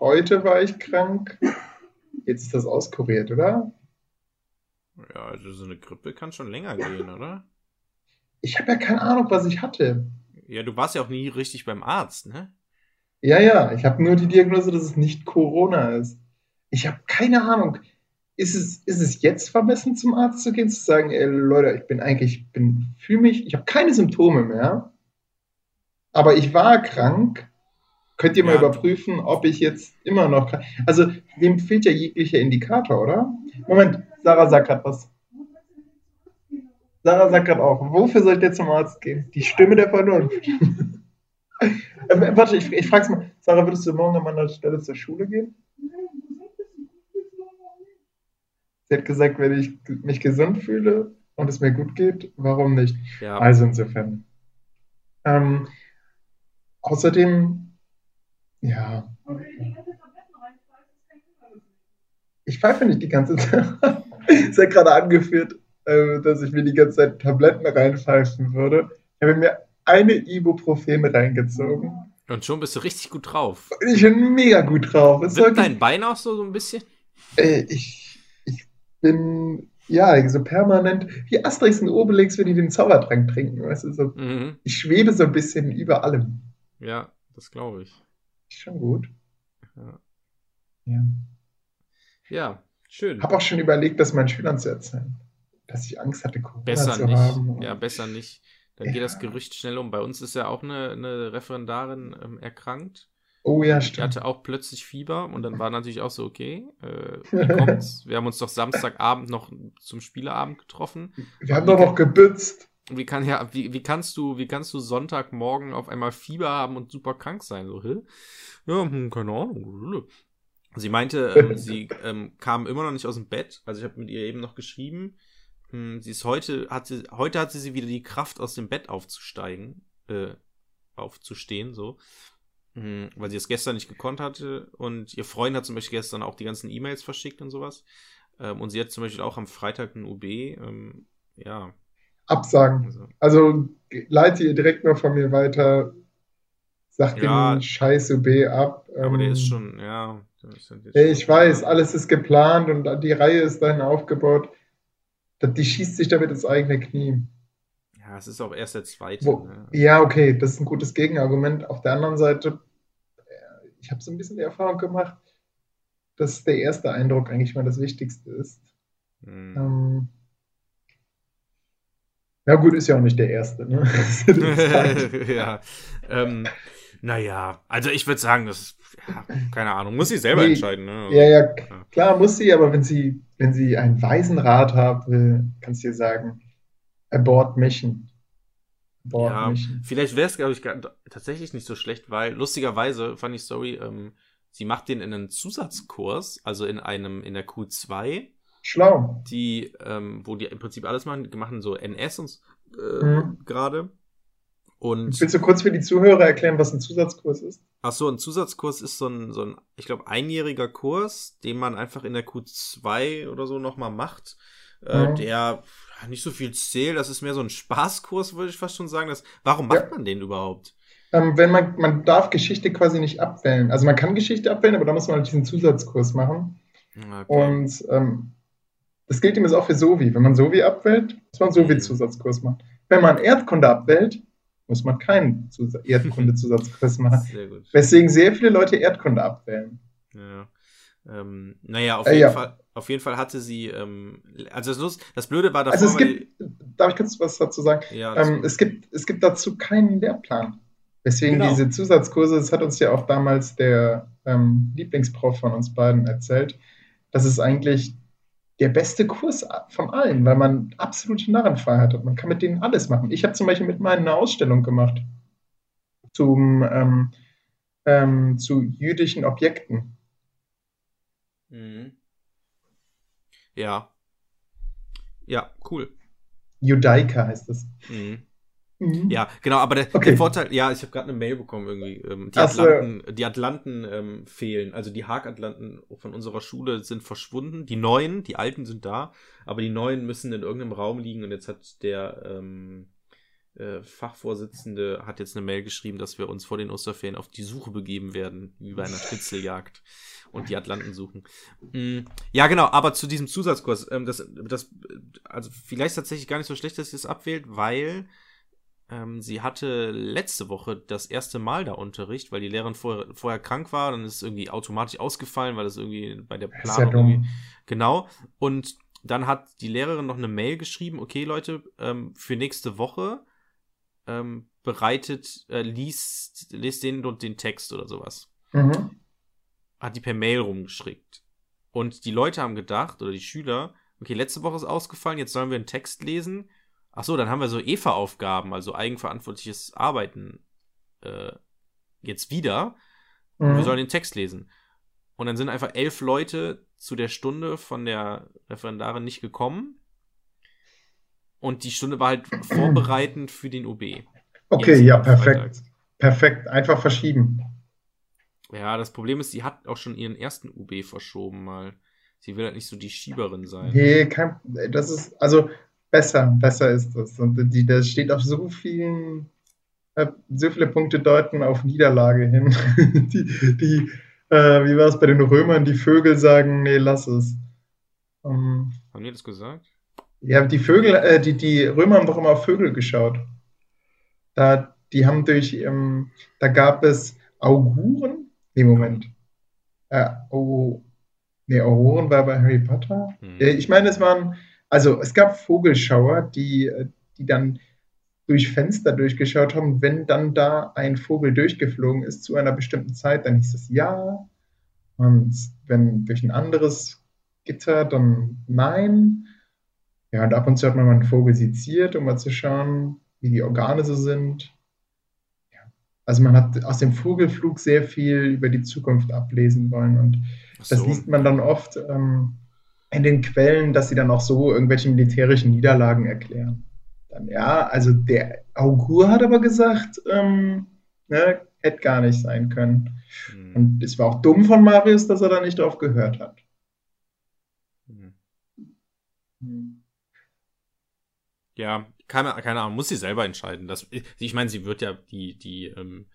heute war ich krank. Jetzt ist das auskuriert, oder? Ja, also so eine Grippe kann schon länger gehen, oder? Ich habe ja keine Ahnung, was ich hatte. Ja, du warst ja auch nie richtig beim Arzt, ne? Ja, ja, ich habe nur die Diagnose, dass es nicht Corona ist. Ich habe keine Ahnung. Ist es, ist es jetzt vermessen, zum Arzt zu gehen, zu sagen, ey, Leute, ich bin eigentlich, bin, fühle mich, ich habe keine Symptome mehr, aber ich war krank Könnt ihr mal ja. überprüfen, ob ich jetzt immer noch kann. Also, dem fehlt ja jeglicher Indikator, oder? Moment, Sarah sagt gerade was. Sarah sagt gerade auch, wofür soll ich jetzt zum Arzt gehen? Die Stimme der Vernunft. [LAUGHS] äh, warte, ich, ich frage mal. Sarah, würdest du morgen an meiner Stelle zur Schule gehen? Sie hat gesagt, wenn ich mich gesund fühle und es mir gut geht, warum nicht? Ja. Also insofern. Ähm, außerdem ja. Ich pfeife nicht die ganze Zeit. [LAUGHS] es hat gerade angeführt, äh, dass ich mir die ganze Zeit Tabletten reinpfeifen würde. Ich habe mir eine Ibuprofen reingezogen. Und schon bist du richtig gut drauf. Ich bin mega gut drauf. Wird dein Bein auch so, so ein bisschen? Äh, ich bin, ja, so permanent, wie Asterix und Obelix, wenn die den Zaubertrank trinken. Weißt du, so, mhm. Ich schwebe so ein bisschen über allem. Ja, das glaube ich. Ist schon gut. Ja. Ja, ja schön. Habe auch schon überlegt, das meinen Schülern zu erzählen. Dass ich Angst hatte, Corona besser zu nicht. haben. Ja, besser nicht. Dann ja. geht das Gerücht schnell um. Bei uns ist ja auch eine, eine Referendarin ähm, erkrankt. Oh ja, stimmt. Die hatte auch plötzlich Fieber und dann war natürlich auch so, okay, äh, wie kommt's? [LAUGHS] Wir haben uns doch Samstagabend noch zum Spieleabend getroffen. Wir haben doch noch gebützt. Wie, kann, ja, wie, wie, kannst du, wie kannst du Sonntagmorgen auf einmal Fieber haben und super krank sein? So, hä? Ja, hm, keine Ahnung. Sie meinte, ähm, [LAUGHS] sie ähm, kam immer noch nicht aus dem Bett. Also ich habe mit ihr eben noch geschrieben. Hm, sie ist heute, hat sie, heute hatte sie wieder die Kraft, aus dem Bett aufzusteigen, äh, aufzustehen, so. Hm, weil sie es gestern nicht gekonnt hatte. Und ihr Freund hat zum Beispiel gestern auch die ganzen E-Mails verschickt und sowas. Ähm, und sie hat zum Beispiel auch am Freitag ein UB. Ähm, ja, absagen. Also, also leite ihr direkt mal von mir weiter. Sag ja, den scheiß UB ab. Aber ähm, der ist schon, ja. Ist ich weiß, alles ist geplant und die Reihe ist dann aufgebaut. Die schießt sich damit ins eigene Knie. Ja, es ist auch erst der zweite. Wo, ne? Ja, okay, das ist ein gutes Gegenargument. Auf der anderen Seite, ich habe so ein bisschen die Erfahrung gemacht, dass der erste Eindruck eigentlich mal das Wichtigste ist. Hm. Ähm, ja, gut, ist ja auch nicht der erste. Ne? [LAUGHS] [LAUGHS] ja. Ähm, naja, also ich würde sagen, das ja, keine Ahnung, muss sie selber nee, entscheiden. Ne? Ja, ja, klar muss sie, aber wenn sie, wenn sie einen weisen Rat haben will, kannst du ihr sagen, abort mission. Abort ja, mission. vielleicht wäre es, glaube ich, tatsächlich nicht so schlecht, weil lustigerweise, fand ich Story, ähm, sie macht den in einen Zusatzkurs, also in einem, in der Q2 Schlau. Die, ähm, wo die im Prinzip alles machen, die machen so NS und äh, mhm. gerade. Und Willst du kurz für die Zuhörer erklären, was ein Zusatzkurs ist? Ach so, ein Zusatzkurs ist so ein, so ein ich glaube, einjähriger Kurs, den man einfach in der Q2 oder so nochmal macht. Äh, mhm. Der nicht so viel zählt, das ist mehr so ein Spaßkurs, würde ich fast schon sagen. Das, warum macht ja. man den überhaupt? Ähm, wenn man, man darf Geschichte quasi nicht abwählen. Also man kann Geschichte abwählen, aber da muss man halt diesen Zusatzkurs machen. Okay. Und ähm, das gilt jetzt auch für Sovi. Wenn man Sovi abwählt, muss man Sovi-Zusatzkurs machen. Wenn man Erdkunde abwählt, muss man keinen Erdkunde-Zusatzkurs [LAUGHS] machen. Sehr gut. Weswegen sehr viele Leute Erdkunde abwählen. Ja. Ähm, naja, auf äh, jeden ja. Fall, Auf jeden Fall hatte sie, ähm, also das, das Blöde war davor, Also es gibt, darf ich kurz was dazu sagen? Ja, ähm, es, gibt, es gibt dazu keinen Lehrplan. Deswegen genau. diese Zusatzkurse, das hat uns ja auch damals der ähm, Lieblingsprof von uns beiden erzählt, das ist eigentlich der beste Kurs von allen, weil man absolute Narrenfreiheit hat. Man kann mit denen alles machen. Ich habe zum Beispiel mit meinen eine Ausstellung gemacht zum, ähm, ähm, zu jüdischen Objekten. Mhm. Ja. Ja, cool. Judaika heißt das. Mhm. Mhm. Ja, genau, aber der, okay. der Vorteil, ja, ich habe gerade eine Mail bekommen irgendwie. Ähm, die, Atlanten, so. die Atlanten ähm, fehlen, also die Haag-Atlanten von unserer Schule sind verschwunden. Die neuen, die alten sind da, aber die neuen müssen in irgendeinem Raum liegen und jetzt hat der ähm, äh, Fachvorsitzende hat jetzt eine Mail geschrieben, dass wir uns vor den Osterferien auf die Suche begeben werden, wie bei einer [LAUGHS] Schnitzeljagd und die Atlanten suchen. Mm, ja, genau, aber zu diesem Zusatzkurs, ähm, das, das, also vielleicht tatsächlich gar nicht so schlecht, dass sie es abwählt, weil ähm, sie hatte letzte Woche das erste Mal da Unterricht, weil die Lehrerin vorher, vorher krank war, dann ist es irgendwie automatisch ausgefallen, weil das irgendwie bei der Planung ja genau. Und dann hat die Lehrerin noch eine Mail geschrieben, okay Leute, ähm, für nächste Woche ähm, bereitet, äh, liest, liest den und den Text oder sowas. Mhm. Hat die per Mail rumgeschickt. Und die Leute haben gedacht, oder die Schüler, okay, letzte Woche ist ausgefallen, jetzt sollen wir einen Text lesen Ach so, dann haben wir so EVA-Aufgaben, also eigenverantwortliches Arbeiten äh, jetzt wieder. Mhm. Wir sollen den Text lesen. Und dann sind einfach elf Leute zu der Stunde von der Referendarin nicht gekommen. Und die Stunde war halt [CLEARS THROAT] vorbereitend für den OB. Okay, ja, perfekt. Freitag. Perfekt, einfach verschieben. Ja, das Problem ist, sie hat auch schon ihren ersten UB verschoben mal. Sie will halt nicht so die Schieberin sein. Nee, kein, das ist, also besser, besser ist das. Und die, das steht auf so vielen, äh, so viele Punkte deuten auf Niederlage hin. [LAUGHS] die, die äh, wie war es bei den Römern, die Vögel sagen, nee, lass es. Um, haben die das gesagt? Ja, die Vögel, äh, die, die Römer haben doch immer auf Vögel geschaut. Da, die haben durch, ähm, da gab es Auguren. Nee, Moment. Äh, oh, nee, Auroren war bei Harry Potter. Hm. Ich meine, es waren also es gab Vogelschauer, die, die dann durch Fenster durchgeschaut haben. Wenn dann da ein Vogel durchgeflogen ist zu einer bestimmten Zeit, dann hieß es ja. Und wenn durch ein anderes Gitter, dann nein. Ja, und ab und zu hat man mal einen Vogel seziert, um mal zu schauen, wie die Organe so sind. Also man hat aus dem Vogelflug sehr viel über die Zukunft ablesen wollen. Und so. das liest man dann oft. Ähm, in den Quellen, dass sie dann auch so irgendwelche militärischen Niederlagen erklären. Dann ja, also der Augur hat aber gesagt, ähm, ne, hätte gar nicht sein können. Mhm. Und es war auch dumm von Marius, dass er da nicht drauf gehört hat. Mhm. Ja, keine, keine Ahnung, muss sie selber entscheiden. Das, ich meine, sie wird ja die, die ähm,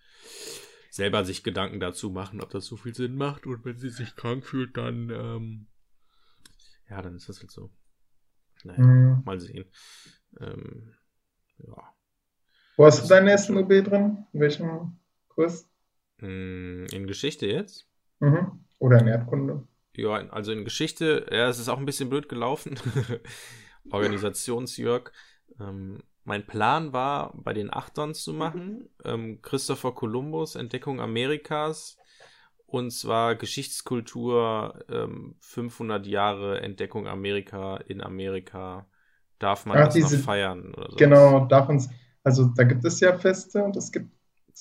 selber sich Gedanken dazu machen, ob das so viel Sinn macht. Und wenn sie sich krank fühlt, dann ähm, ja, dann ist das halt so. Naja, mhm. mal sehen. Ähm, ja. Wo hast das du deinen ersten OB drin? In welchem Kurs? Mm, in Geschichte jetzt? Mhm. Oder in Erdkunde? Ja, also in Geschichte, ja, es ist auch ein bisschen blöd gelaufen. [LAUGHS] Organisationsjörg. Ähm, mein Plan war, bei den Achtern zu machen. Ähm, Christopher Columbus, Entdeckung Amerikas, und zwar Geschichtskultur, ähm, 500 Jahre Entdeckung Amerika in Amerika. Darf man Ach, das diese, noch feiern? Oder so? Genau, darf uns, also da gibt es ja Feste und es gibt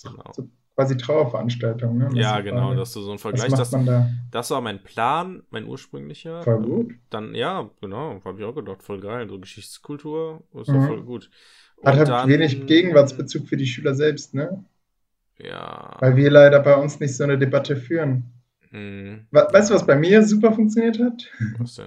genau. so quasi Trauerveranstaltungen. Ne? Ja, genau, dass du so ein Vergleich das, da? das war mein Plan, mein ursprünglicher. Voll gut. Dann, ja, genau, habe ich auch gedacht, voll geil. So Geschichtskultur ist mhm. voll gut. Und Hat halt dann, wenig Gegenwartsbezug für die Schüler selbst, ne? Ja. Weil wir leider bei uns nicht so eine Debatte führen. Mhm. Weißt du, was bei mir super funktioniert hat?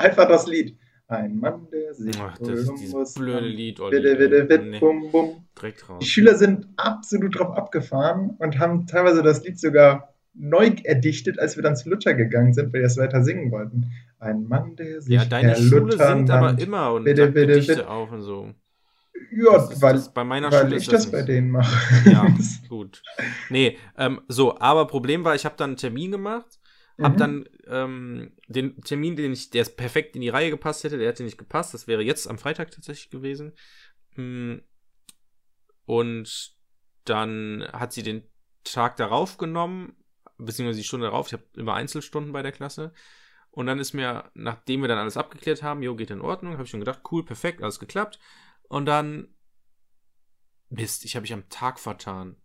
Einfach das Lied. Ein Mann, der sich Ach, das, dieses blöde Lied, Olli, bitte, bitte, bitte, nee. bum, bum. Direkt raus. Die Schüler sind absolut drauf abgefahren und haben teilweise das Lied sogar neu erdichtet, als wir dann zu Luther gegangen sind, weil wir es weiter singen wollten. Ein Mann, der sich Ja, deine Schule singt aber immer und bitte, bitte, bitte. auf und so. Ja, das weil, das bei meiner weil Schule ich das, das bei denen mache. Ja, [LAUGHS] gut. Nee, ähm, so, aber Problem war, ich habe dann einen Termin gemacht Hab mhm. dann ähm, den Termin, den ich, der perfekt in die Reihe gepasst hätte, der hätte nicht gepasst. Das wäre jetzt am Freitag tatsächlich gewesen. Mm. Und dann hat sie den Tag darauf genommen, beziehungsweise die Stunde darauf. Ich habe immer Einzelstunden bei der Klasse. Und dann ist mir, nachdem wir dann alles abgeklärt haben, jo, geht in Ordnung, habe ich schon gedacht, cool, perfekt, alles geklappt. Und dann, Mist, ich habe mich am Tag vertan.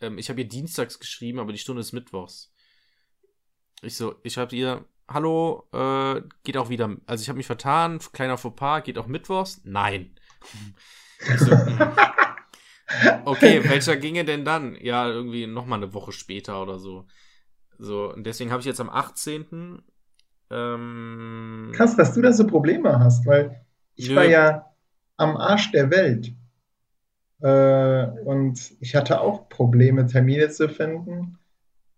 Ähm, ich habe ihr dienstags geschrieben, aber die Stunde ist mittwochs. Ich so, ich schreibe ihr, hallo, äh, geht auch wieder, also ich habe mich vertan, kleiner Fauxpas, geht auch mittwochs? Nein. So, hm. okay, welcher ginge denn dann? Ja, irgendwie nochmal eine Woche später oder so. So, und deswegen habe ich jetzt am 18. Ähm, Krass, dass du da so Probleme hast, weil ich nö. war ja am Arsch der Welt. Äh, und ich hatte auch Probleme, Termine zu finden.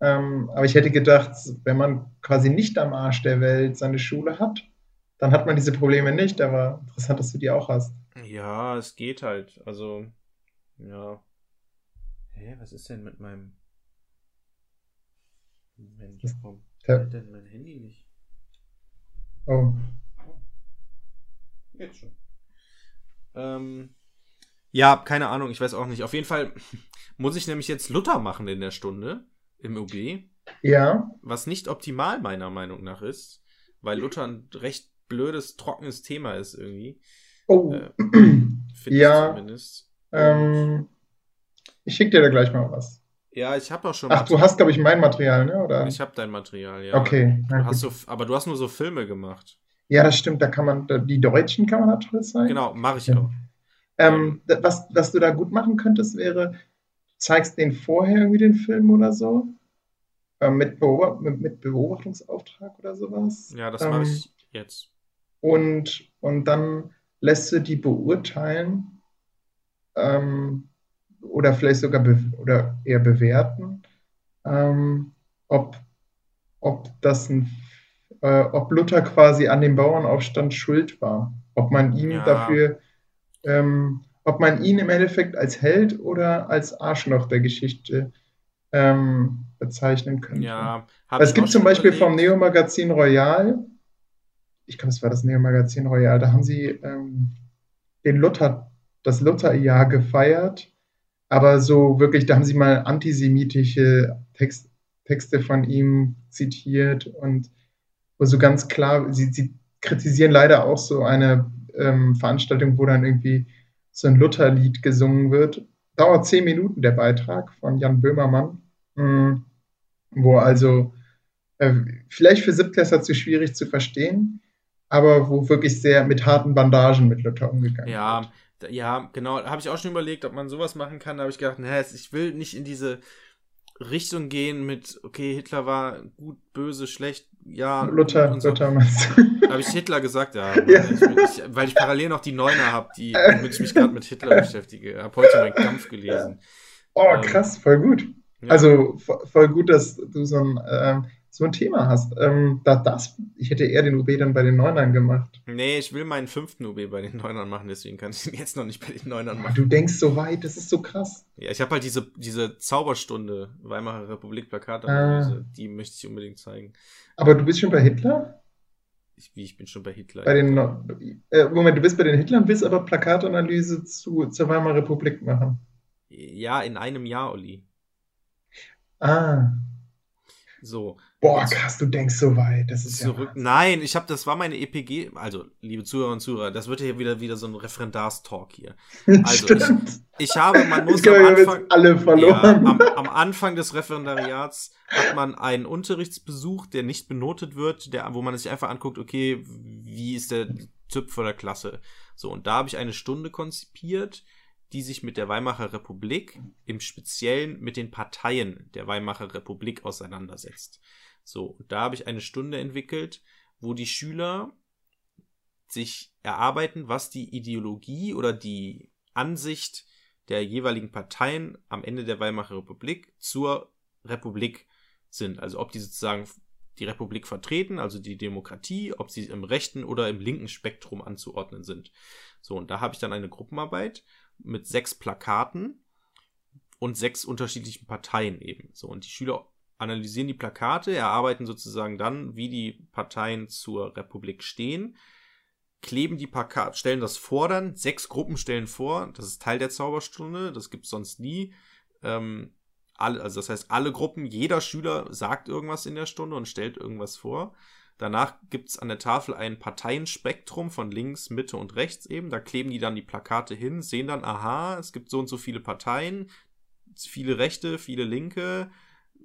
Ähm, aber ich hätte gedacht, wenn man quasi nicht am Arsch der Welt seine Schule hat, dann hat man diese Probleme nicht. Aber interessant, dass du die auch hast. Ja, es geht halt. Also, ja. Hä, was ist denn mit meinem. Mensch, warum hält denn mein Handy nicht? Oh. Jetzt schon. Ähm, ja, keine Ahnung, ich weiß auch nicht. Auf jeden Fall [LAUGHS] muss ich nämlich jetzt Luther machen in der Stunde im OB. Ja. Was nicht optimal meiner Meinung nach ist, weil Luther ein recht blödes, trockenes Thema ist irgendwie. Oh. Äh, [CLEARS THROAT] ja. zumindest. Ähm, ich schicke dir da gleich mal was. Ja, ich habe auch schon. Ach, Material. du hast, glaube ich, mein Material, ne? Oder? Ich habe dein Material, ja. Okay. Du hast so, aber du hast nur so Filme gemacht. Ja, das stimmt. Da kann man, die Deutschen kann man toll zeigen. Genau, mache ich ja. auch. Ähm, was, was du da gut machen könntest, wäre, zeigst den vorher irgendwie den Film oder so. Ähm, mit, Beobacht mit, mit, Beobachtungsauftrag oder sowas. Ja, das ähm, mache ich jetzt. Und, und dann lässt du die beurteilen ähm, oder vielleicht sogar oder eher bewerten, ähm, ob, ob das ein äh, ob Luther quasi an dem Bauernaufstand schuld war. Ob man ihm ja. dafür ähm, ob man ihn im Endeffekt als Held oder als Arschloch der Geschichte ähm, bezeichnen könnte. Ja, es gibt zum Beispiel überlegt. vom Neo-Magazin Royal, ich glaube, es war das Neo-Magazin Royal, da haben sie ähm, den Luther, das Lutherjahr gefeiert, aber so wirklich, da haben sie mal antisemitische Text, Texte von ihm zitiert und wo so ganz klar, sie, sie kritisieren leider auch so eine ähm, Veranstaltung, wo dann irgendwie so ein Lutherlied gesungen wird. Dauert zehn Minuten der Beitrag von Jan Böhmermann, mm, wo also äh, vielleicht für Siebtklässler zu schwierig zu verstehen, aber wo wirklich sehr mit harten Bandagen mit Luther umgegangen ja, wird. Ja, genau. Habe ich auch schon überlegt, ob man sowas machen kann. Da habe ich gedacht, naja, ich will nicht in diese Richtung gehen mit, okay, Hitler war gut, böse, schlecht, ja. Luther, so. Luther Habe ich Hitler gesagt? Ja. [LAUGHS] ja. Ich, ich, weil ich parallel noch die Neuner habe, die, womit ich mich gerade mit Hitler beschäftige. Habe heute meinen Kampf gelesen. Oh, ähm, krass, voll gut. Ja. Also voll gut, dass du so ein ähm, so ein Thema hast. Ähm, da, das, ich hätte eher den UB dann bei den Neunern gemacht. Nee, ich will meinen fünften UB bei den Neunern machen, deswegen kann ich ihn jetzt noch nicht bei den Neunern machen. Du denkst so weit, das ist so krass. Ja, ich habe halt diese, diese Zauberstunde Weimarer Republik Plakatanalyse, ah. die möchte ich unbedingt zeigen. Aber du bist schon bei Hitler? Ich, wie, ich bin schon bei Hitler. Bei den, äh, Moment, du bist bei den Hitlern, willst aber Plakatanalyse zu, zur Weimarer Republik machen? Ja, in einem Jahr, Olli. Ah. So, Boah, krass, du denkst so weit. Das ist zurück. Ja Nein, ich habe, das war meine EPG. Also, liebe Zuhörer und Zuhörer, das wird hier wieder wieder so ein Referendarstalk hier. [LAUGHS] Also, ich, ich, habe, man muss am Anfang, alle verloren. Ja, am, am, Anfang des Referendariats hat man einen Unterrichtsbesuch, der nicht benotet wird, der, wo man sich einfach anguckt, okay, wie ist der Typ vor der Klasse? So, und da habe ich eine Stunde konzipiert, die sich mit der Weimarer Republik, im Speziellen mit den Parteien der Weimarer Republik auseinandersetzt. So, da habe ich eine Stunde entwickelt, wo die Schüler sich erarbeiten, was die Ideologie oder die Ansicht der jeweiligen Parteien am Ende der Weimarer Republik zur Republik sind. Also ob die sozusagen die Republik vertreten, also die Demokratie, ob sie im rechten oder im linken Spektrum anzuordnen sind. So, und da habe ich dann eine Gruppenarbeit mit sechs Plakaten und sechs unterschiedlichen Parteien eben. So, und die Schüler analysieren die Plakate, erarbeiten sozusagen dann, wie die Parteien zur Republik stehen, kleben die Plakate, stellen das vor dann, sechs Gruppen stellen vor, das ist Teil der Zauberstunde, das gibt's sonst nie. Ähm, alle, also das heißt, alle Gruppen, jeder Schüler sagt irgendwas in der Stunde und stellt irgendwas vor. Danach gibt's an der Tafel ein Parteienspektrum von links, Mitte und rechts eben. Da kleben die dann die Plakate hin, sehen dann, aha, es gibt so und so viele Parteien, viele Rechte, viele Linke,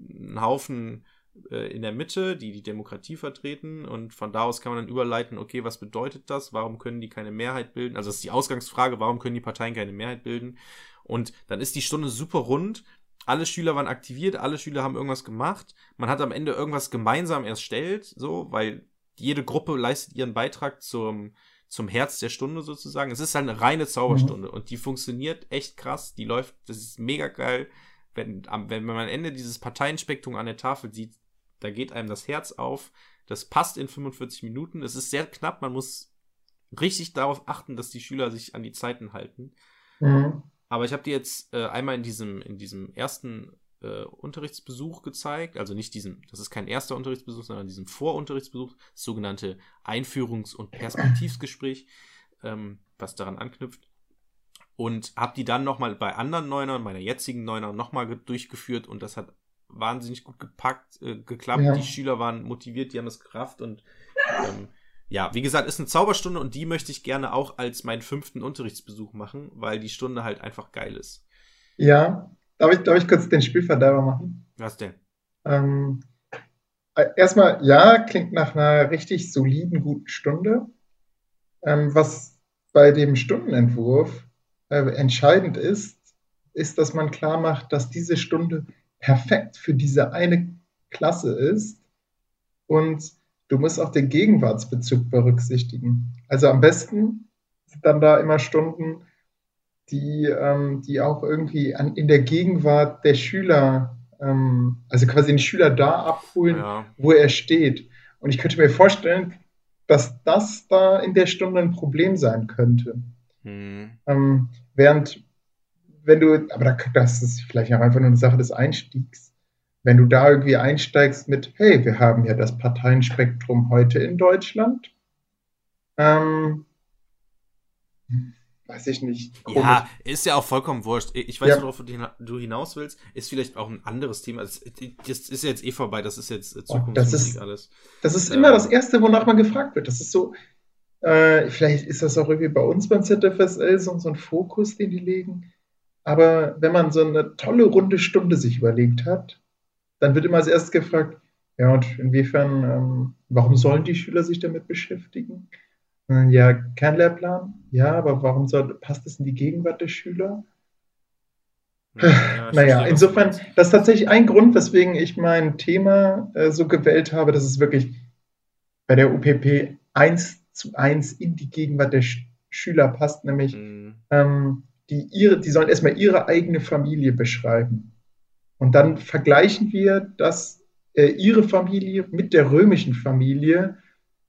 einen Haufen äh, in der Mitte, die die Demokratie vertreten. Und von da aus kann man dann überleiten, okay, was bedeutet das? Warum können die keine Mehrheit bilden? Also das ist die Ausgangsfrage, warum können die Parteien keine Mehrheit bilden? Und dann ist die Stunde super rund. Alle Schüler waren aktiviert, alle Schüler haben irgendwas gemacht. Man hat am Ende irgendwas gemeinsam erstellt, so, weil jede Gruppe leistet ihren Beitrag zum, zum Herz der Stunde sozusagen. Es ist halt eine reine Zauberstunde mhm. und die funktioniert echt krass. Die läuft, das ist mega geil. Wenn, wenn man am Ende dieses Parteienspektrum an der Tafel sieht, da geht einem das Herz auf. Das passt in 45 Minuten. Es ist sehr knapp. Man muss richtig darauf achten, dass die Schüler sich an die Zeiten halten. Mhm. Aber ich habe dir jetzt äh, einmal in diesem, in diesem ersten äh, Unterrichtsbesuch gezeigt, also nicht diesem, das ist kein erster Unterrichtsbesuch, sondern diesem Vorunterrichtsbesuch, das sogenannte Einführungs- und Perspektivsgespräch, ähm, was daran anknüpft. Und habe die dann nochmal bei anderen Neunern, meiner jetzigen Neuner, nochmal durchgeführt und das hat wahnsinnig gut gepackt, äh, geklappt. Ja. Die Schüler waren motiviert, die haben es gerafft und ähm, ja, wie gesagt, ist eine Zauberstunde und die möchte ich gerne auch als meinen fünften Unterrichtsbesuch machen, weil die Stunde halt einfach geil ist. Ja, darf ich, darf ich kurz den Spielverderber machen? Was denn? Ähm, äh, erstmal, ja, klingt nach einer richtig soliden, guten Stunde. Ähm, was bei dem Stundenentwurf äh, entscheidend ist, ist, dass man klar macht, dass diese Stunde perfekt für diese eine Klasse ist und du musst auch den Gegenwartsbezug berücksichtigen. Also am besten sind dann da immer Stunden, die, ähm, die auch irgendwie an, in der Gegenwart der Schüler, ähm, also quasi den Schüler da abholen, ja. wo er steht. Und ich könnte mir vorstellen, dass das da in der Stunde ein Problem sein könnte. Hm. Ähm, während, wenn du, aber das ist vielleicht auch einfach nur eine Sache des Einstiegs wenn du da irgendwie einsteigst mit, hey, wir haben ja das Parteienspektrum heute in Deutschland, ähm, weiß ich nicht. Komisch. Ja, ist ja auch vollkommen wurscht. Ich weiß, ja. worauf du hinaus willst. Ist vielleicht auch ein anderes Thema. Das, ist jetzt eh vorbei. Das ist jetzt Zukunftsmusik das ist, alles. Das ist immer das Erste, wonach man gefragt wird. Das ist so, äh, vielleicht ist das auch irgendwie bei uns beim ZFSL so, so ein Fokus, den die legen. Aber wenn man so eine tolle runde Stunde sich überlegt hat, dann wird immer als erstes gefragt, ja, und inwiefern, ähm, warum sollen die Schüler sich damit beschäftigen? Äh, ja, Kernlehrplan, ja, aber warum soll, passt das in die Gegenwart der Schüler? Ja, naja, insofern, das ist tatsächlich ein Grund, weswegen ich mein Thema äh, so gewählt habe, dass es wirklich bei der UPP eins zu eins in die Gegenwart der Sch Schüler passt, nämlich mhm. ähm, die, ihre, die sollen erstmal ihre eigene Familie beschreiben. Und dann vergleichen wir das, äh, ihre Familie mit der römischen Familie,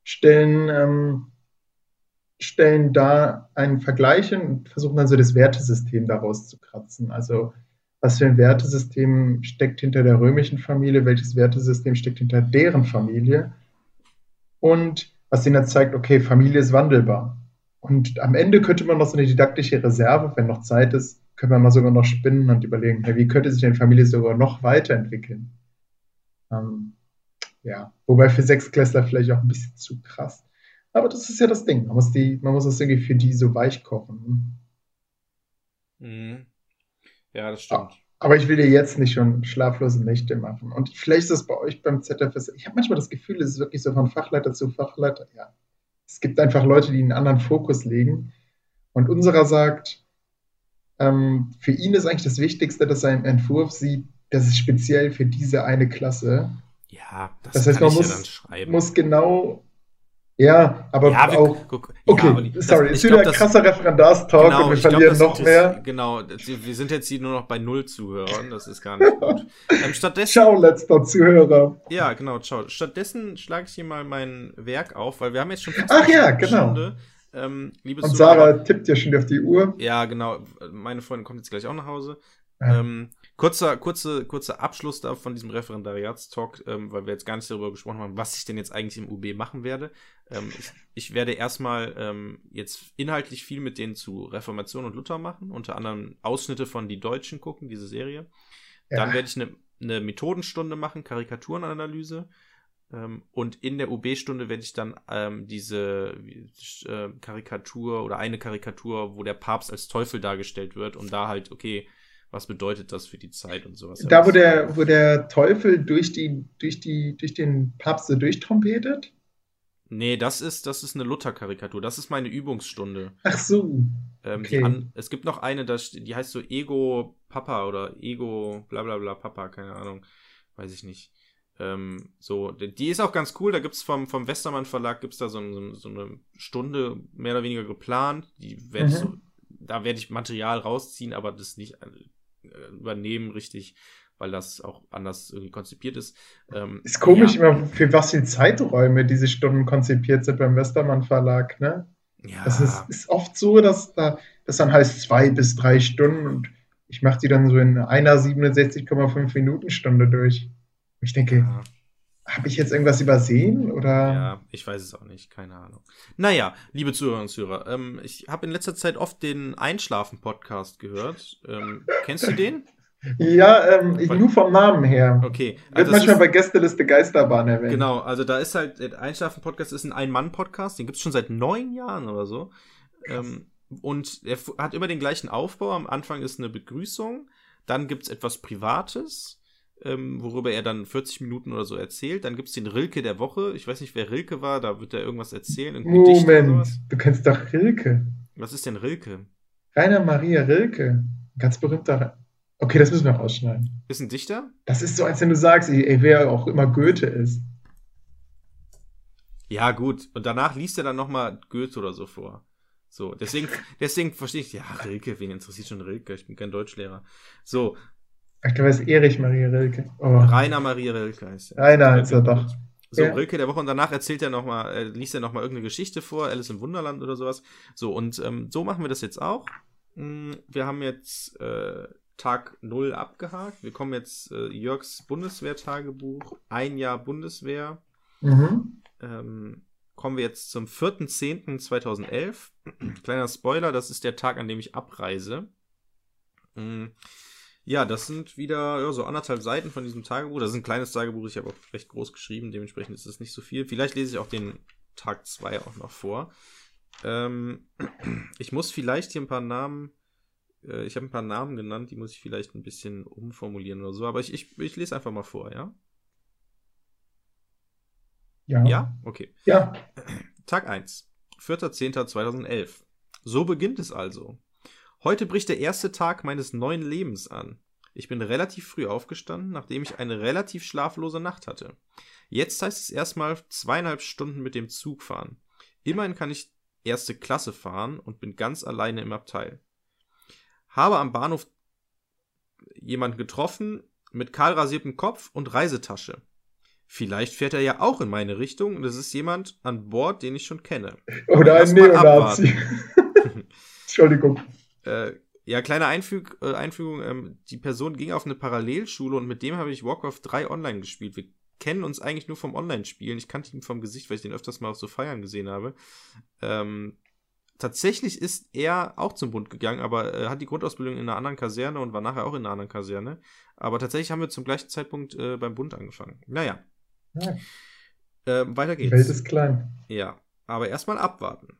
stellen, ähm, stellen da einen Vergleich und versuchen dann so das Wertesystem daraus zu kratzen. Also was für ein Wertesystem steckt hinter der römischen Familie, welches Wertesystem steckt hinter deren Familie. Und was ihnen zeigt, okay, Familie ist wandelbar. Und am Ende könnte man noch so eine didaktische Reserve, wenn noch Zeit ist, können wir mal sogar noch spinnen und überlegen, hey, wie könnte sich denn Familie sogar noch weiterentwickeln? Ähm, ja, wobei für Sechsklässler vielleicht auch ein bisschen zu krass. Aber das ist ja das Ding. Man muss, die, man muss das irgendwie für die so weich kochen. Mhm. Ja, das stimmt. Aber ich will dir jetzt nicht schon schlaflose Nächte machen. Und vielleicht ist das bei euch beim ZFS. Ich habe manchmal das Gefühl, es ist wirklich so von Fachleiter zu Fachleiter. Ja. Es gibt einfach Leute, die einen anderen Fokus legen. Und unserer sagt, ähm, für ihn ist eigentlich das Wichtigste, dass er im Entwurf sieht, das ist speziell für diese eine Klasse. Ja, das, das heißt, man muss, ja muss genau ja, aber ja, wir, auch. Guck, okay, ja, sorry, ist wieder ein krasser Referendarstalk genau, und wir verlieren glaub, noch mehr. Jetzt, genau, wir sind jetzt hier nur noch bei null Zuhörern, das ist gar nicht gut. Ähm, stattdessen, ciao, letzter Zuhörer. Ja, genau, ciao. Stattdessen schlage ich hier mal mein Werk auf, weil wir haben jetzt schon Ach ja, genau. Stunde. Ähm, Und Sarah tippt ja schon auf die Uhr. Ja, genau. Meine Freundin kommt jetzt gleich auch nach Hause. Ja. Ähm, Kurzer, kurze, kurzer Abschluss da von diesem Referendariatstalk, ähm, weil wir jetzt gar nicht darüber gesprochen haben, was ich denn jetzt eigentlich im UB machen werde. Ähm, ich, ich, werde erstmal ähm, jetzt inhaltlich viel mit denen zu Reformation und Luther machen, unter anderem Ausschnitte von Die Deutschen gucken, diese Serie. Ja. Dann werde ich eine, eine Methodenstunde machen, Karikaturenanalyse. Ähm, und in der UB-Stunde werde ich dann ähm, diese äh, Karikatur oder eine Karikatur, wo der Papst als Teufel dargestellt wird, und da halt, okay, was bedeutet das für die Zeit und sowas. Da, wo der, wo der Teufel durch, die, durch, die, durch den Papst so durchtrompetet? Nee, das ist, das ist eine Luther-Karikatur. Das ist meine Übungsstunde. Ach so. Ähm, okay. an, es gibt noch eine, das, die heißt so Ego Papa oder Ego bla bla bla Papa, keine Ahnung. Weiß ich nicht. Ähm, so, die ist auch ganz cool. Da gibt es vom, vom Westermann Verlag gibt's da so, so, so, eine Stunde mehr oder weniger geplant. Die werde mhm. so, da werde ich Material rausziehen, aber das nicht übernehmen richtig, weil das auch anders irgendwie konzipiert ist. Ähm, ist komisch ja. immer, für was für Zeiträume diese Stunden konzipiert sind beim Westermann Verlag, ne? Ja. Das ist, ist oft so, dass da das dann heißt zwei bis drei Stunden und ich mache die dann so in einer 67,5 Minuten Stunde durch. Ich denke, ja. Habe ich jetzt irgendwas übersehen oder? Ja, ich weiß es auch nicht, keine Ahnung. Naja, liebe Zuhörer und Zuhörer, ähm, ich habe in letzter Zeit oft den Einschlafen-Podcast gehört. Ähm, kennst du den? Ja, ähm, ich, nur vom Namen her. Okay. Also Wird manchmal ist, bei Gästeliste Geisterbahn erwähnt. Genau, also da ist halt, der Einschlafen-Podcast ist ein Ein-Mann-Podcast, den gibt es schon seit neun Jahren oder so. Ähm, und er hat immer den gleichen Aufbau. Am Anfang ist eine Begrüßung, dann gibt es etwas Privates ähm, worüber er dann 40 Minuten oder so erzählt. Dann gibt es den Rilke der Woche. Ich weiß nicht, wer Rilke war, da wird er irgendwas erzählen. Moment, du kennst doch Rilke. Was ist denn Rilke? Rainer Maria Rilke. Ganz berühmter. Okay, das müssen wir rausschneiden. Ist ein Dichter? Das ist so, als wenn du sagst, ey, wer auch immer Goethe ist. Ja, gut. Und danach liest er dann nochmal Goethe oder so vor. So, deswegen, deswegen verstehe ich, ja, Rilke, wen interessiert schon Rilke? Ich bin kein Deutschlehrer. So, glaube, es ist Erich Maria Rilke. Oh. Rainer Maria Rilke heißt er. Rainer heißt er doch. So, ja. Rilke der Woche und danach erzählt er nochmal, äh, liest er nochmal irgendeine Geschichte vor, Alice im Wunderland oder sowas. So, und ähm, so machen wir das jetzt auch. Hm, wir haben jetzt äh, Tag 0 abgehakt. Wir kommen jetzt äh, Jörgs Bundeswehrtagebuch, ein Jahr Bundeswehr. Mhm. Ähm, kommen wir jetzt zum 4.10.2011. [CLEARS THROAT] Kleiner Spoiler, das ist der Tag, an dem ich abreise. Mhm. Ja, das sind wieder ja, so anderthalb Seiten von diesem Tagebuch. Das ist ein kleines Tagebuch, ich habe auch recht groß geschrieben, dementsprechend ist es nicht so viel. Vielleicht lese ich auch den Tag 2 auch noch vor. Ähm, [CLEARS THROAT] ich muss vielleicht hier ein paar Namen, äh, ich habe ein paar Namen genannt, die muss ich vielleicht ein bisschen umformulieren oder so, aber ich, ich, ich lese einfach mal vor, ja? Ja. Ja? Okay. Ja. [CLEARS THROAT] Tag 1, 4.10.2011. So beginnt es also. Heute bricht der erste Tag meines neuen Lebens an. Ich bin relativ früh aufgestanden, nachdem ich eine relativ schlaflose Nacht hatte. Jetzt heißt es erstmal zweieinhalb Stunden mit dem Zug fahren. Immerhin kann ich erste Klasse fahren und bin ganz alleine im Abteil. Habe am Bahnhof jemanden getroffen mit kahlrasiertem Kopf und Reisetasche. Vielleicht fährt er ja auch in meine Richtung und es ist jemand an Bord, den ich schon kenne. Oder ein Neonazi. [LAUGHS] [LAUGHS] Entschuldigung. Äh, ja, kleine Einfüg äh, Einfügung. Ähm, die Person ging auf eine Parallelschule und mit dem habe ich Warcraft 3 online gespielt. Wir kennen uns eigentlich nur vom Online-Spielen. Ich kannte ihn vom Gesicht, weil ich den öfters mal auf so Feiern gesehen habe. Ähm, tatsächlich ist er auch zum Bund gegangen, aber er hat die Grundausbildung in einer anderen Kaserne und war nachher auch in einer anderen Kaserne. Aber tatsächlich haben wir zum gleichen Zeitpunkt äh, beim Bund angefangen. Naja. Ja. Ähm, weiter geht's. Die Welt ist klein. Ja, aber erstmal abwarten.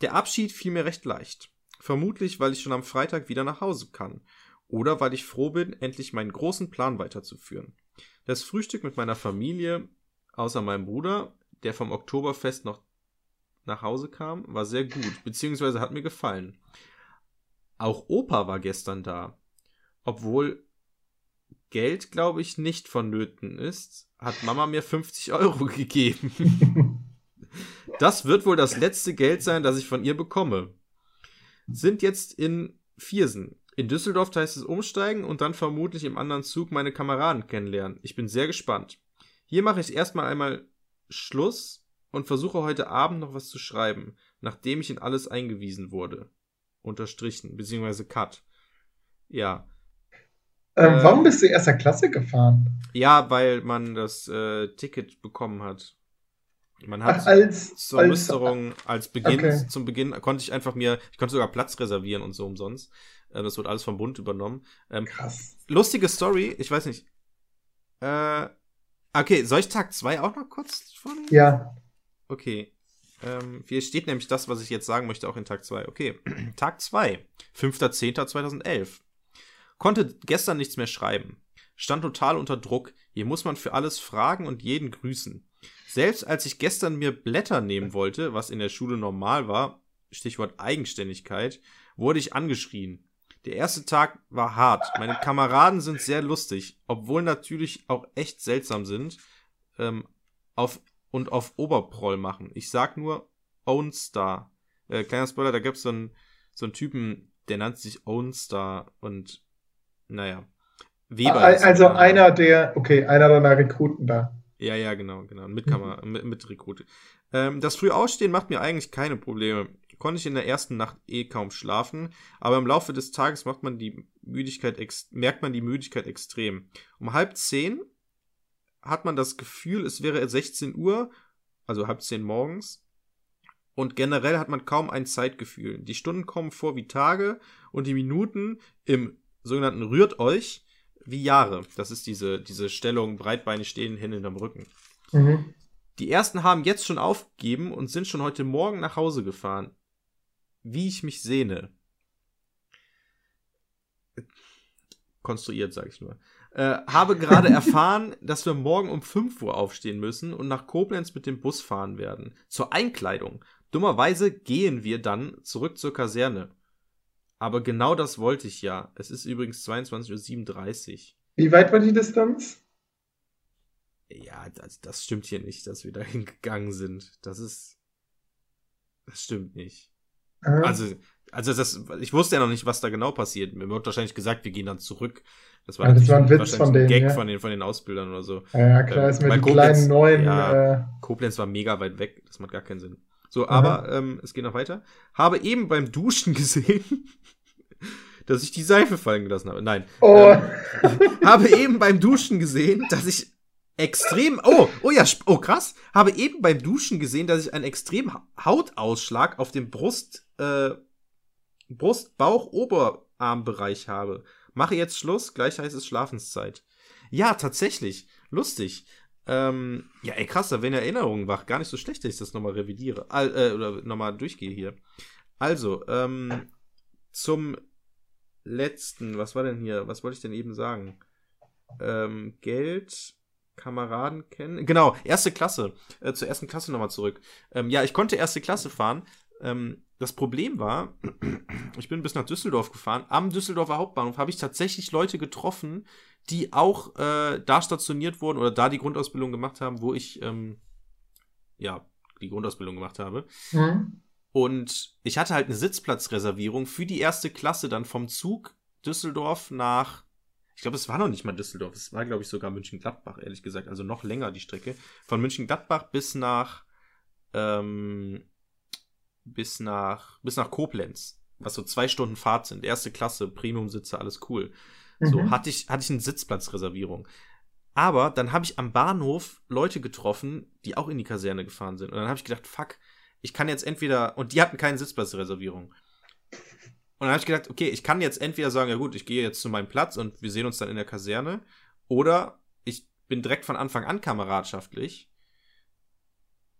Der Abschied fiel mir recht leicht. Vermutlich, weil ich schon am Freitag wieder nach Hause kann. Oder weil ich froh bin, endlich meinen großen Plan weiterzuführen. Das Frühstück mit meiner Familie, außer meinem Bruder, der vom Oktoberfest noch nach Hause kam, war sehr gut, beziehungsweise hat mir gefallen. Auch Opa war gestern da. Obwohl Geld, glaube ich, nicht vonnöten ist, hat Mama mir 50 Euro gegeben. [LAUGHS] das wird wohl das letzte Geld sein, das ich von ihr bekomme sind jetzt in Viersen. In Düsseldorf heißt es umsteigen und dann vermutlich im anderen Zug meine Kameraden kennenlernen. Ich bin sehr gespannt. Hier mache ich erstmal einmal Schluss und versuche heute Abend noch was zu schreiben, nachdem ich in alles eingewiesen wurde. Unterstrichen, beziehungsweise Cut. Ja. Ähm, äh, warum bist du erster Klasse gefahren? Ja, weil man das äh, Ticket bekommen hat. Man hat Ach, als, zur als, Musterung, als Beginn, okay. zum Beginn konnte ich einfach mir, ich konnte sogar Platz reservieren und so umsonst. Äh, das wird alles vom Bund übernommen. Ähm, Krass. Lustige Story, ich weiß nicht. Äh, okay, soll ich Tag 2 auch noch kurz vornehmen? Ja. Okay. Ähm, hier steht nämlich das, was ich jetzt sagen möchte, auch in Tag 2. Okay, [CLEARS THROAT] Tag 2, 5.10.2011. Konnte gestern nichts mehr schreiben. Stand total unter Druck. Hier muss man für alles fragen und jeden grüßen. Selbst als ich gestern mir Blätter nehmen wollte, was in der Schule normal war, Stichwort Eigenständigkeit, wurde ich angeschrien. Der erste Tag war hart. Meine Kameraden sind sehr lustig, obwohl natürlich auch echt seltsam sind ähm, auf, und auf Oberproll machen. Ich sag nur Ownstar. Äh, kleiner Spoiler, da gab's so einen, so einen Typen, der nannte sich Ownstar und naja. Weber. Also einer der, okay, einer deiner Rekruten da. Ja, ja, genau, genau. Mit Kamera, mhm. mit, mit Rekrute. Ähm, das Frühausstehen macht mir eigentlich keine Probleme. Konnte ich in der ersten Nacht eh kaum schlafen, aber im Laufe des Tages macht man die Müdigkeit merkt man die Müdigkeit extrem. Um halb zehn hat man das Gefühl, es wäre 16 Uhr, also halb zehn morgens. Und generell hat man kaum ein Zeitgefühl. Die Stunden kommen vor wie Tage und die Minuten im sogenannten Rührt euch wie Jahre. Das ist diese, diese Stellung, breitbeinig stehen, Hände hinterm Rücken. Mhm. Die ersten haben jetzt schon aufgegeben und sind schon heute Morgen nach Hause gefahren. Wie ich mich sehne. Konstruiert, sag ich nur. Äh, habe gerade [LAUGHS] erfahren, dass wir morgen um 5 Uhr aufstehen müssen und nach Koblenz mit dem Bus fahren werden. Zur Einkleidung. Dummerweise gehen wir dann zurück zur Kaserne. Aber genau das wollte ich ja. Es ist übrigens 22.37 Uhr. Wie weit war die Distanz? Ja, das, das stimmt hier nicht, dass wir da [LAUGHS] hingegangen sind. Das ist. Das stimmt nicht. Aha. Also, also das, ich wusste ja noch nicht, was da genau passiert. Mir wird wahrscheinlich gesagt, wir gehen dann zurück. Das war, ja, das war ein Witz von denen. Gag ja. von, den, von den Ausbildern oder so. Ja, klar, ähm, ist die Koblenz, kleinen neuen. Ja, äh... Koblenz war mega weit weg. Das macht gar keinen Sinn. So, aber ähm, es geht noch weiter. Habe eben beim Duschen [LAUGHS] gesehen, dass ich die Seife fallen gelassen habe. Nein. Oh. Ähm, [LAUGHS] habe eben beim Duschen gesehen, dass ich extrem. Oh, oh ja, oh krass. Habe eben beim Duschen gesehen, dass ich einen extremen Hautausschlag auf dem Brust, äh, Brust, Bauch, Oberarmbereich habe. Mache jetzt Schluss, gleich heißt es Schlafenszeit. Ja, tatsächlich. Lustig. Ähm, ja, ey, krass, da werden Erinnerungen wach. Gar nicht so schlecht, dass ich das nochmal revidiere. All, äh, oder nochmal durchgehe hier. Also, ähm, zum letzten, was war denn hier? Was wollte ich denn eben sagen? Ähm, Geld, Kameraden kennen. Genau, erste Klasse. Äh, zur ersten Klasse nochmal zurück. Ähm, ja, ich konnte erste Klasse fahren. Ähm, das Problem war, ich bin bis nach Düsseldorf gefahren. Am Düsseldorfer Hauptbahnhof habe ich tatsächlich Leute getroffen, die auch äh, da stationiert wurden oder da die Grundausbildung gemacht haben, wo ich ähm, ja die Grundausbildung gemacht habe. Mhm. Und ich hatte halt eine Sitzplatzreservierung für die erste Klasse dann vom Zug Düsseldorf nach, ich glaube, es war noch nicht mal Düsseldorf, es war, glaube ich, sogar München-Gladbach, ehrlich gesagt, also noch länger die Strecke. Von München-Gladbach bis nach, ähm, bis nach, bis nach Koblenz, was so zwei Stunden Fahrt sind. Erste Klasse, Premium-Sitze, alles cool. Mhm. So, hatte ich, hatte ich eine Sitzplatzreservierung. Aber dann habe ich am Bahnhof Leute getroffen, die auch in die Kaserne gefahren sind. Und dann habe ich gedacht, fuck, ich kann jetzt entweder, und die hatten keine Sitzplatzreservierung. Und dann habe ich gedacht, okay, ich kann jetzt entweder sagen, ja gut, ich gehe jetzt zu meinem Platz und wir sehen uns dann in der Kaserne. Oder ich bin direkt von Anfang an kameradschaftlich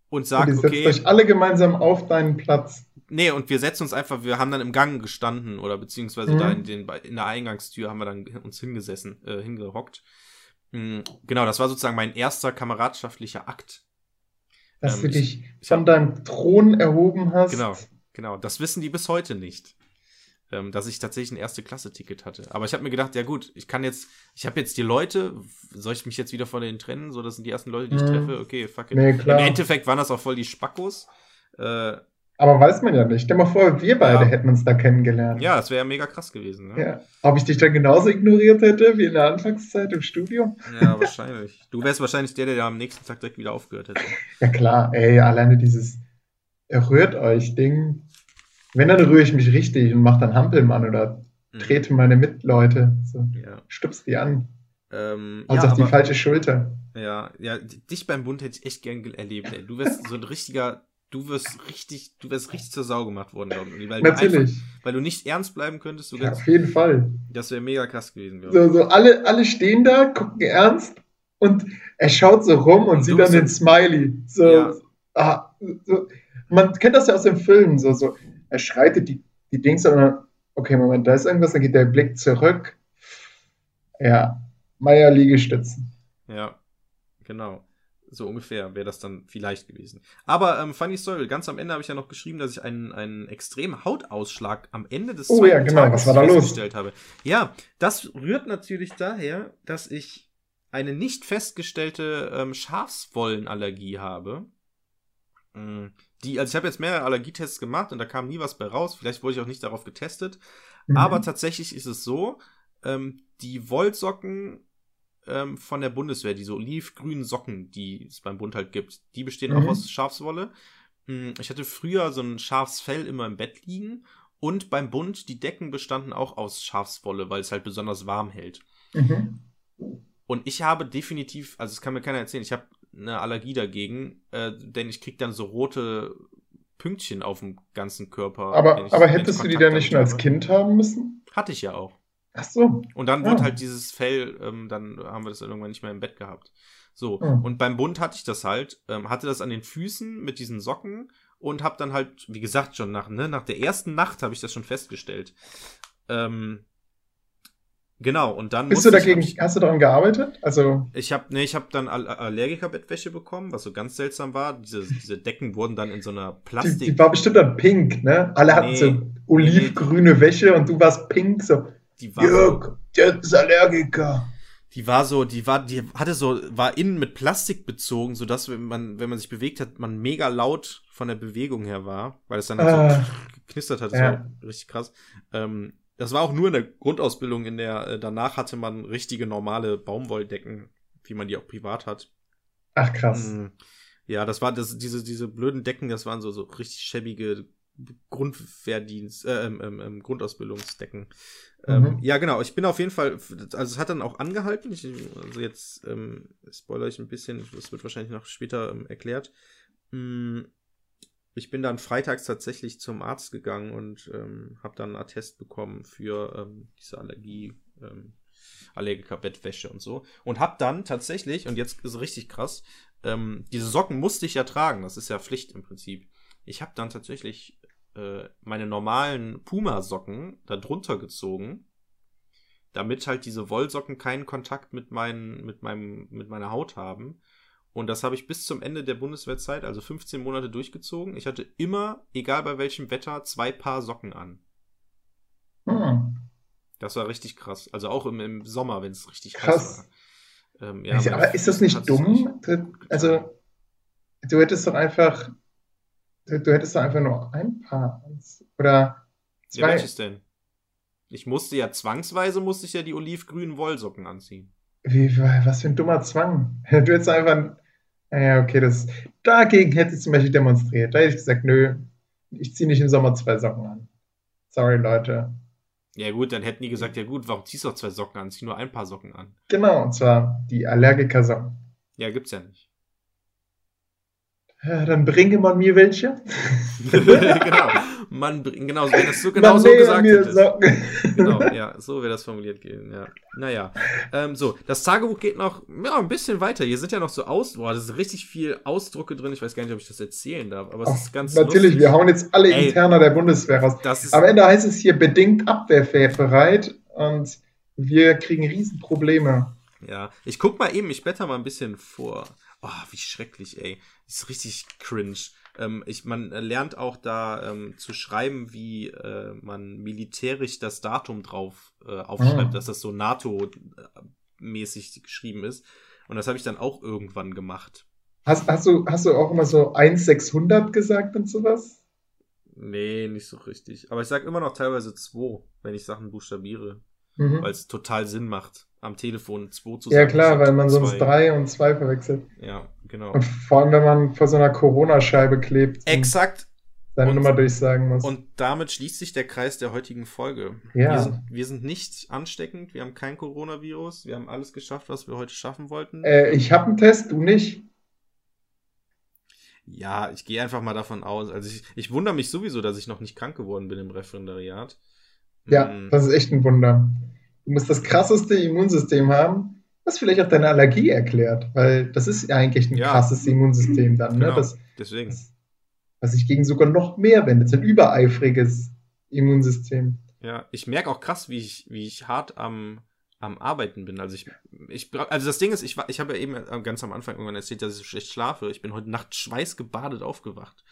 und sage, okay. Setzt euch alle gemeinsam auf deinen Platz. Nee, und wir setzen uns einfach, wir haben dann im Gang gestanden oder beziehungsweise mhm. da in, den, in der Eingangstür haben wir dann uns hingesessen, äh, hingehockt. Mhm, genau, das war sozusagen mein erster kameradschaftlicher Akt. Dass ähm, du dich ich, von deinem Thron erhoben hast. Genau, genau. Das wissen die bis heute nicht. Ähm, dass ich tatsächlich ein erste Klasse-Ticket hatte. Aber ich habe mir gedacht, ja gut, ich kann jetzt, ich habe jetzt die Leute, soll ich mich jetzt wieder von denen trennen? So, das sind die ersten Leute, die ich mhm. treffe. Okay, fuck it. Nee, Im Endeffekt waren das auch voll die Spackos. Äh, aber weiß man ja nicht. Stell mal vor, wir beide ja. hätten uns da kennengelernt. Ja, das wäre ja mega krass gewesen. Ne? Ja. Ob ich dich dann genauso ignoriert hätte wie in der Anfangszeit im Studium? Ja, [LAUGHS] wahrscheinlich. du wärst wahrscheinlich der, der am nächsten Tag direkt wieder aufgehört hätte. Ja, klar. Ey, alleine dieses Errührt euch Ding. Wenn, dann rühre ich mich richtig und mach dann Hampelmann oder mhm. trete meine Mitleute. So, ja. Stupst die an. Ähm, also ja, auf die falsche Schulter. Ja, ja, dich beim Bund hätte ich echt gern erlebt, ey. Du wärst so ein richtiger, du wirst richtig, du wärst richtig zur Sau gemacht worden, glaube ich. Weil Natürlich. Du einfach, weil du nicht ernst bleiben könntest. ja, auf jeden Fall. Das wäre mega krass gewesen, glaube ich. So, so alle, alle stehen da, gucken ernst und er schaut so rum und, und sieht dann den Smiley. So, ja. ah, so, man kennt das ja aus dem Film, so, so, er schreitet die, die Dings und dann, okay, Moment, da ist irgendwas, dann geht der Blick zurück. Ja, Meier Liegestützen. Ja, genau. So ungefähr wäre das dann vielleicht gewesen. Aber ähm, funny story, ganz am Ende habe ich ja noch geschrieben, dass ich einen, einen extremen Hautausschlag am Ende des oh, zweiten ja, genau. Tages Was war da festgestellt los? habe. Ja, das rührt natürlich daher, dass ich eine nicht festgestellte ähm, Schafswollenallergie habe. Mm, die, also ich habe jetzt mehrere Allergietests gemacht und da kam nie was bei raus. Vielleicht wurde ich auch nicht darauf getestet. Mhm. Aber tatsächlich ist es so, ähm, die Wollsocken ähm, von der Bundeswehr, diese olivgrünen Socken, die es beim Bund halt gibt, die bestehen mhm. auch aus Schafswolle. Hm, ich hatte früher so ein Schafsfell immer im Bett liegen und beim Bund, die Decken bestanden auch aus Schafswolle, weil es halt besonders warm hält. Mhm. Und ich habe definitiv, also das kann mir keiner erzählen, ich habe eine Allergie dagegen, äh, denn ich kriege dann so rote Pünktchen auf dem ganzen Körper. Aber, ich, aber hättest du die dann nicht schon als Kind haben müssen? Hatte ich ja auch. Ach so. Und dann ja. wurde halt dieses Fell, ähm, dann haben wir das irgendwann nicht mehr im Bett gehabt. So, ja. und beim Bund hatte ich das halt, ähm, hatte das an den Füßen mit diesen Socken und hab dann halt, wie gesagt, schon nach, ne, nach der ersten Nacht habe ich das schon festgestellt. Ähm, genau, und dann. Bist du dagegen, ich, hast du daran gearbeitet? Also. Ich habe nee, ich habe dann All Allergiker-Bettwäsche bekommen, was so ganz seltsam war. Diese, diese Decken wurden dann in so einer Plastik. Die, die war bestimmt dann pink, ne? Alle hatten nee, so olivgrüne nee, Wäsche und du warst pink, so. Die war Jörg, der ist Allergiker. Die war so, die war, die hatte so, war innen mit Plastik bezogen, sodass wenn man, wenn man sich bewegt hat, man mega laut von der Bewegung her war, weil es dann halt so ah. [LAUGHS] geknistert hat. Das ja. war richtig krass. Ähm, das war auch nur in der Grundausbildung, in der äh, danach hatte man richtige normale Baumwolldecken, wie man die auch privat hat. Ach krass. Mm, ja, das war das, diese, diese blöden Decken, das waren so, so richtig schäbige Grundwehrdienst, äh, ähm, ähm, ähm Grundausbildungsdecken. Ähm, mhm. ja, genau. Ich bin auf jeden Fall, also es hat dann auch angehalten. Ich, also jetzt ähm, spoiler ich ein bisschen, das wird wahrscheinlich noch später ähm, erklärt. Mm, ich bin dann freitags tatsächlich zum Arzt gegangen und ähm, habe dann einen Attest bekommen für ähm, diese Allergie, ähm, Allergiker-Bettwäsche und so. Und habe dann tatsächlich, und jetzt ist es richtig krass, ähm, diese Socken musste ich ja tragen. Das ist ja Pflicht im Prinzip. Ich habe dann tatsächlich äh, meine normalen Puma-Socken da drunter gezogen, damit halt diese Wollsocken keinen Kontakt mit, meinen, mit, meinem, mit meiner Haut haben. Und das habe ich bis zum Ende der Bundeswehrzeit, also 15 Monate durchgezogen. Ich hatte immer, egal bei welchem Wetter, zwei Paar Socken an. Hm. Das war richtig krass. Also auch im, im Sommer, wenn es richtig krass war. Ähm, ja, aber ist das nicht dumm? Also, du hättest doch einfach Du, du hättest doch einfach nur ein Paar. Oder zwei. Ja, welches denn? Ich musste ja zwangsweise musste ich ja die olivgrünen Wollsocken anziehen. Wie, was für ein dummer Zwang. [LAUGHS] Du hättest einfach. Ja, okay, das. Dagegen hätte ich zum Beispiel demonstriert. Da hätte ich gesagt, nö, ich ziehe nicht im Sommer zwei Socken an. Sorry, Leute. Ja, gut, dann hätten die gesagt, ja gut, warum ziehst du auch zwei Socken an? Zieh nur ein paar Socken an. Genau, und zwar die Allergiker-Socken. Ja, gibt's ja nicht. Ja, dann bringe man mir welche. [LAUGHS] genau. Man genau, wenn das so genau man so gesagt hättest. genau, ja, so wäre das formuliert gehen, ja. Naja. Ähm, so, das Tagebuch geht noch ja, ein bisschen weiter. Hier sind ja noch so Aus, boah, das ist richtig viel Ausdrucke drin. Ich weiß gar nicht, ob ich das erzählen darf, aber es ist ganz Natürlich, lustig. wir hauen jetzt alle Ey, Interner der Bundeswehr raus. Am Ende heißt es hier bedingt abwehrbereit und wir kriegen Riesenprobleme. Ja, ich guck mal eben, ich blätter mal ein bisschen vor. Oh, wie schrecklich, ey. Das ist richtig cringe. Ähm, ich, man lernt auch da ähm, zu schreiben, wie äh, man militärisch das Datum drauf äh, aufschreibt, oh. dass das so NATO-mäßig geschrieben ist. Und das habe ich dann auch irgendwann gemacht. Hast, hast, du, hast du auch immer so 1600 gesagt und sowas? Nee, nicht so richtig. Aber ich sage immer noch teilweise 2, wenn ich Sachen buchstabiere. Mhm. Weil es total Sinn macht, am Telefon 2 zu sagen. Ja, klar, weil man sonst 3 und 2 verwechselt. Ja, genau. Und vor allem, wenn man vor so einer Corona-Scheibe klebt. Exakt. seine Nummer durchsagen muss. Und damit schließt sich der Kreis der heutigen Folge. Ja. Wir sind, wir sind nicht ansteckend, wir haben kein Coronavirus, wir haben alles geschafft, was wir heute schaffen wollten. Äh, ich habe einen Test, du nicht. Ja, ich gehe einfach mal davon aus. Also ich, ich wundere mich sowieso, dass ich noch nicht krank geworden bin im Referendariat. Ja, hm. das ist echt ein Wunder. Du musst das krasseste Immunsystem haben, was vielleicht auch deine Allergie erklärt, weil das ist ja eigentlich ein ja. krasses Immunsystem dann. Ne? Genau, das, deswegen. Das, was sich gegen sogar noch mehr wendet, ein übereifriges Immunsystem. Ja, ich merke auch krass, wie ich, wie ich hart am, am Arbeiten bin. Also ich, ich, also das Ding ist, ich ich habe ja eben ganz am Anfang irgendwann erzählt, dass ich so schlecht schlafe. Ich bin heute Nacht schweißgebadet aufgewacht.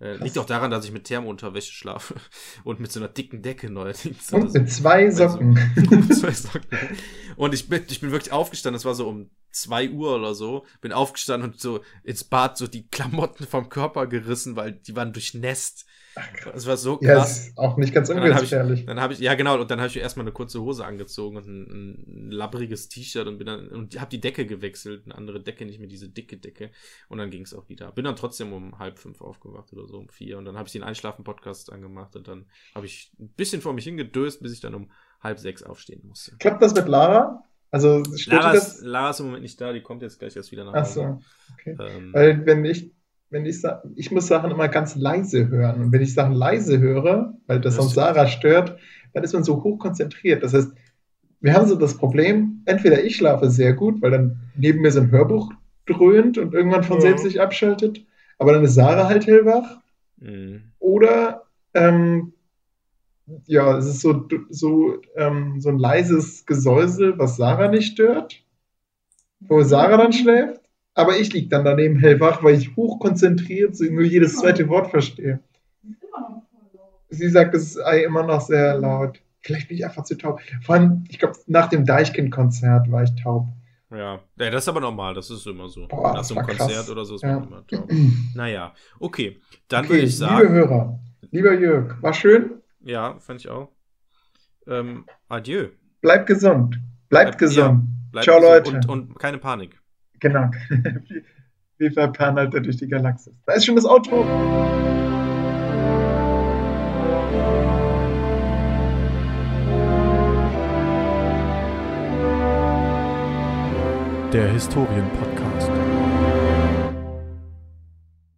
Äh, liegt auch daran, dass ich mit Thermounterwäsche schlafe [LAUGHS] und mit so einer dicken Decke neuerdings. Und mit zwei Socken. Also, [LAUGHS] mit zwei Socken. Und ich bin, ich bin wirklich aufgestanden, das war so um zwei Uhr oder so, bin aufgestanden und so ins Bad so die Klamotten vom Körper gerissen, weil die waren durchnässt. Das war so krass. Ja, auch nicht ganz ungefährlich. Dann habe ich, ja genau, und dann habe ich erstmal eine kurze Hose angezogen und ein, ein labbriges T-Shirt und bin dann und habe die Decke gewechselt, eine andere Decke, nicht mehr diese dicke Decke. Und dann ging es auch wieder. Bin dann trotzdem um halb fünf aufgewacht oder so, um vier. Und dann habe ich den Einschlafen-Podcast angemacht und dann habe ich ein bisschen vor mich hingedöst, bis ich dann um halb sechs aufstehen musste. Klappt das mit Lara? Also Lara ist, Lara ist im Moment nicht da, die kommt jetzt gleich erst wieder nach Hause. Ach so, okay. Ähm, Weil wenn ich wenn ich ich muss Sachen immer ganz leise hören. Und wenn ich Sachen leise höre, weil das, das sonst Sarah stört, dann ist man so hoch konzentriert. Das heißt, wir haben so das Problem, entweder ich schlafe sehr gut, weil dann neben mir so ein Hörbuch dröhnt und irgendwann von ja. selbst sich abschaltet, aber dann ist Sarah halt hellwach. Mhm. Oder ähm, ja, es ist so, so, ähm, so ein leises Gesäusel, was Sarah nicht stört, wo Sarah dann schläft. Aber ich liege dann daneben hellwach, weil ich hochkonzentriert nur jedes zweite Wort verstehe. Sie sagt, es sei immer noch sehr laut. Vielleicht bin ich einfach zu taub. Vor allem, ich glaube, nach dem Deichkind-Konzert war ich taub. Ja. ja, das ist aber normal, das ist immer so. Boah, nach so einem Konzert krass. oder so ist man immer taub. naja, okay. Dann okay, würde ich sagen. Liebe Hörer, lieber Jörg, war schön. Ja, fand ich auch. Ähm, adieu. Bleibt gesund. Bleibt, Bleib, gesund. Ja, bleibt Ciao, gesund. Leute. Und, und keine Panik. Genau. [LAUGHS] Wir verpaaren halt durch die Galaxis. Da ist schon das Outro. Der Historienpodcast.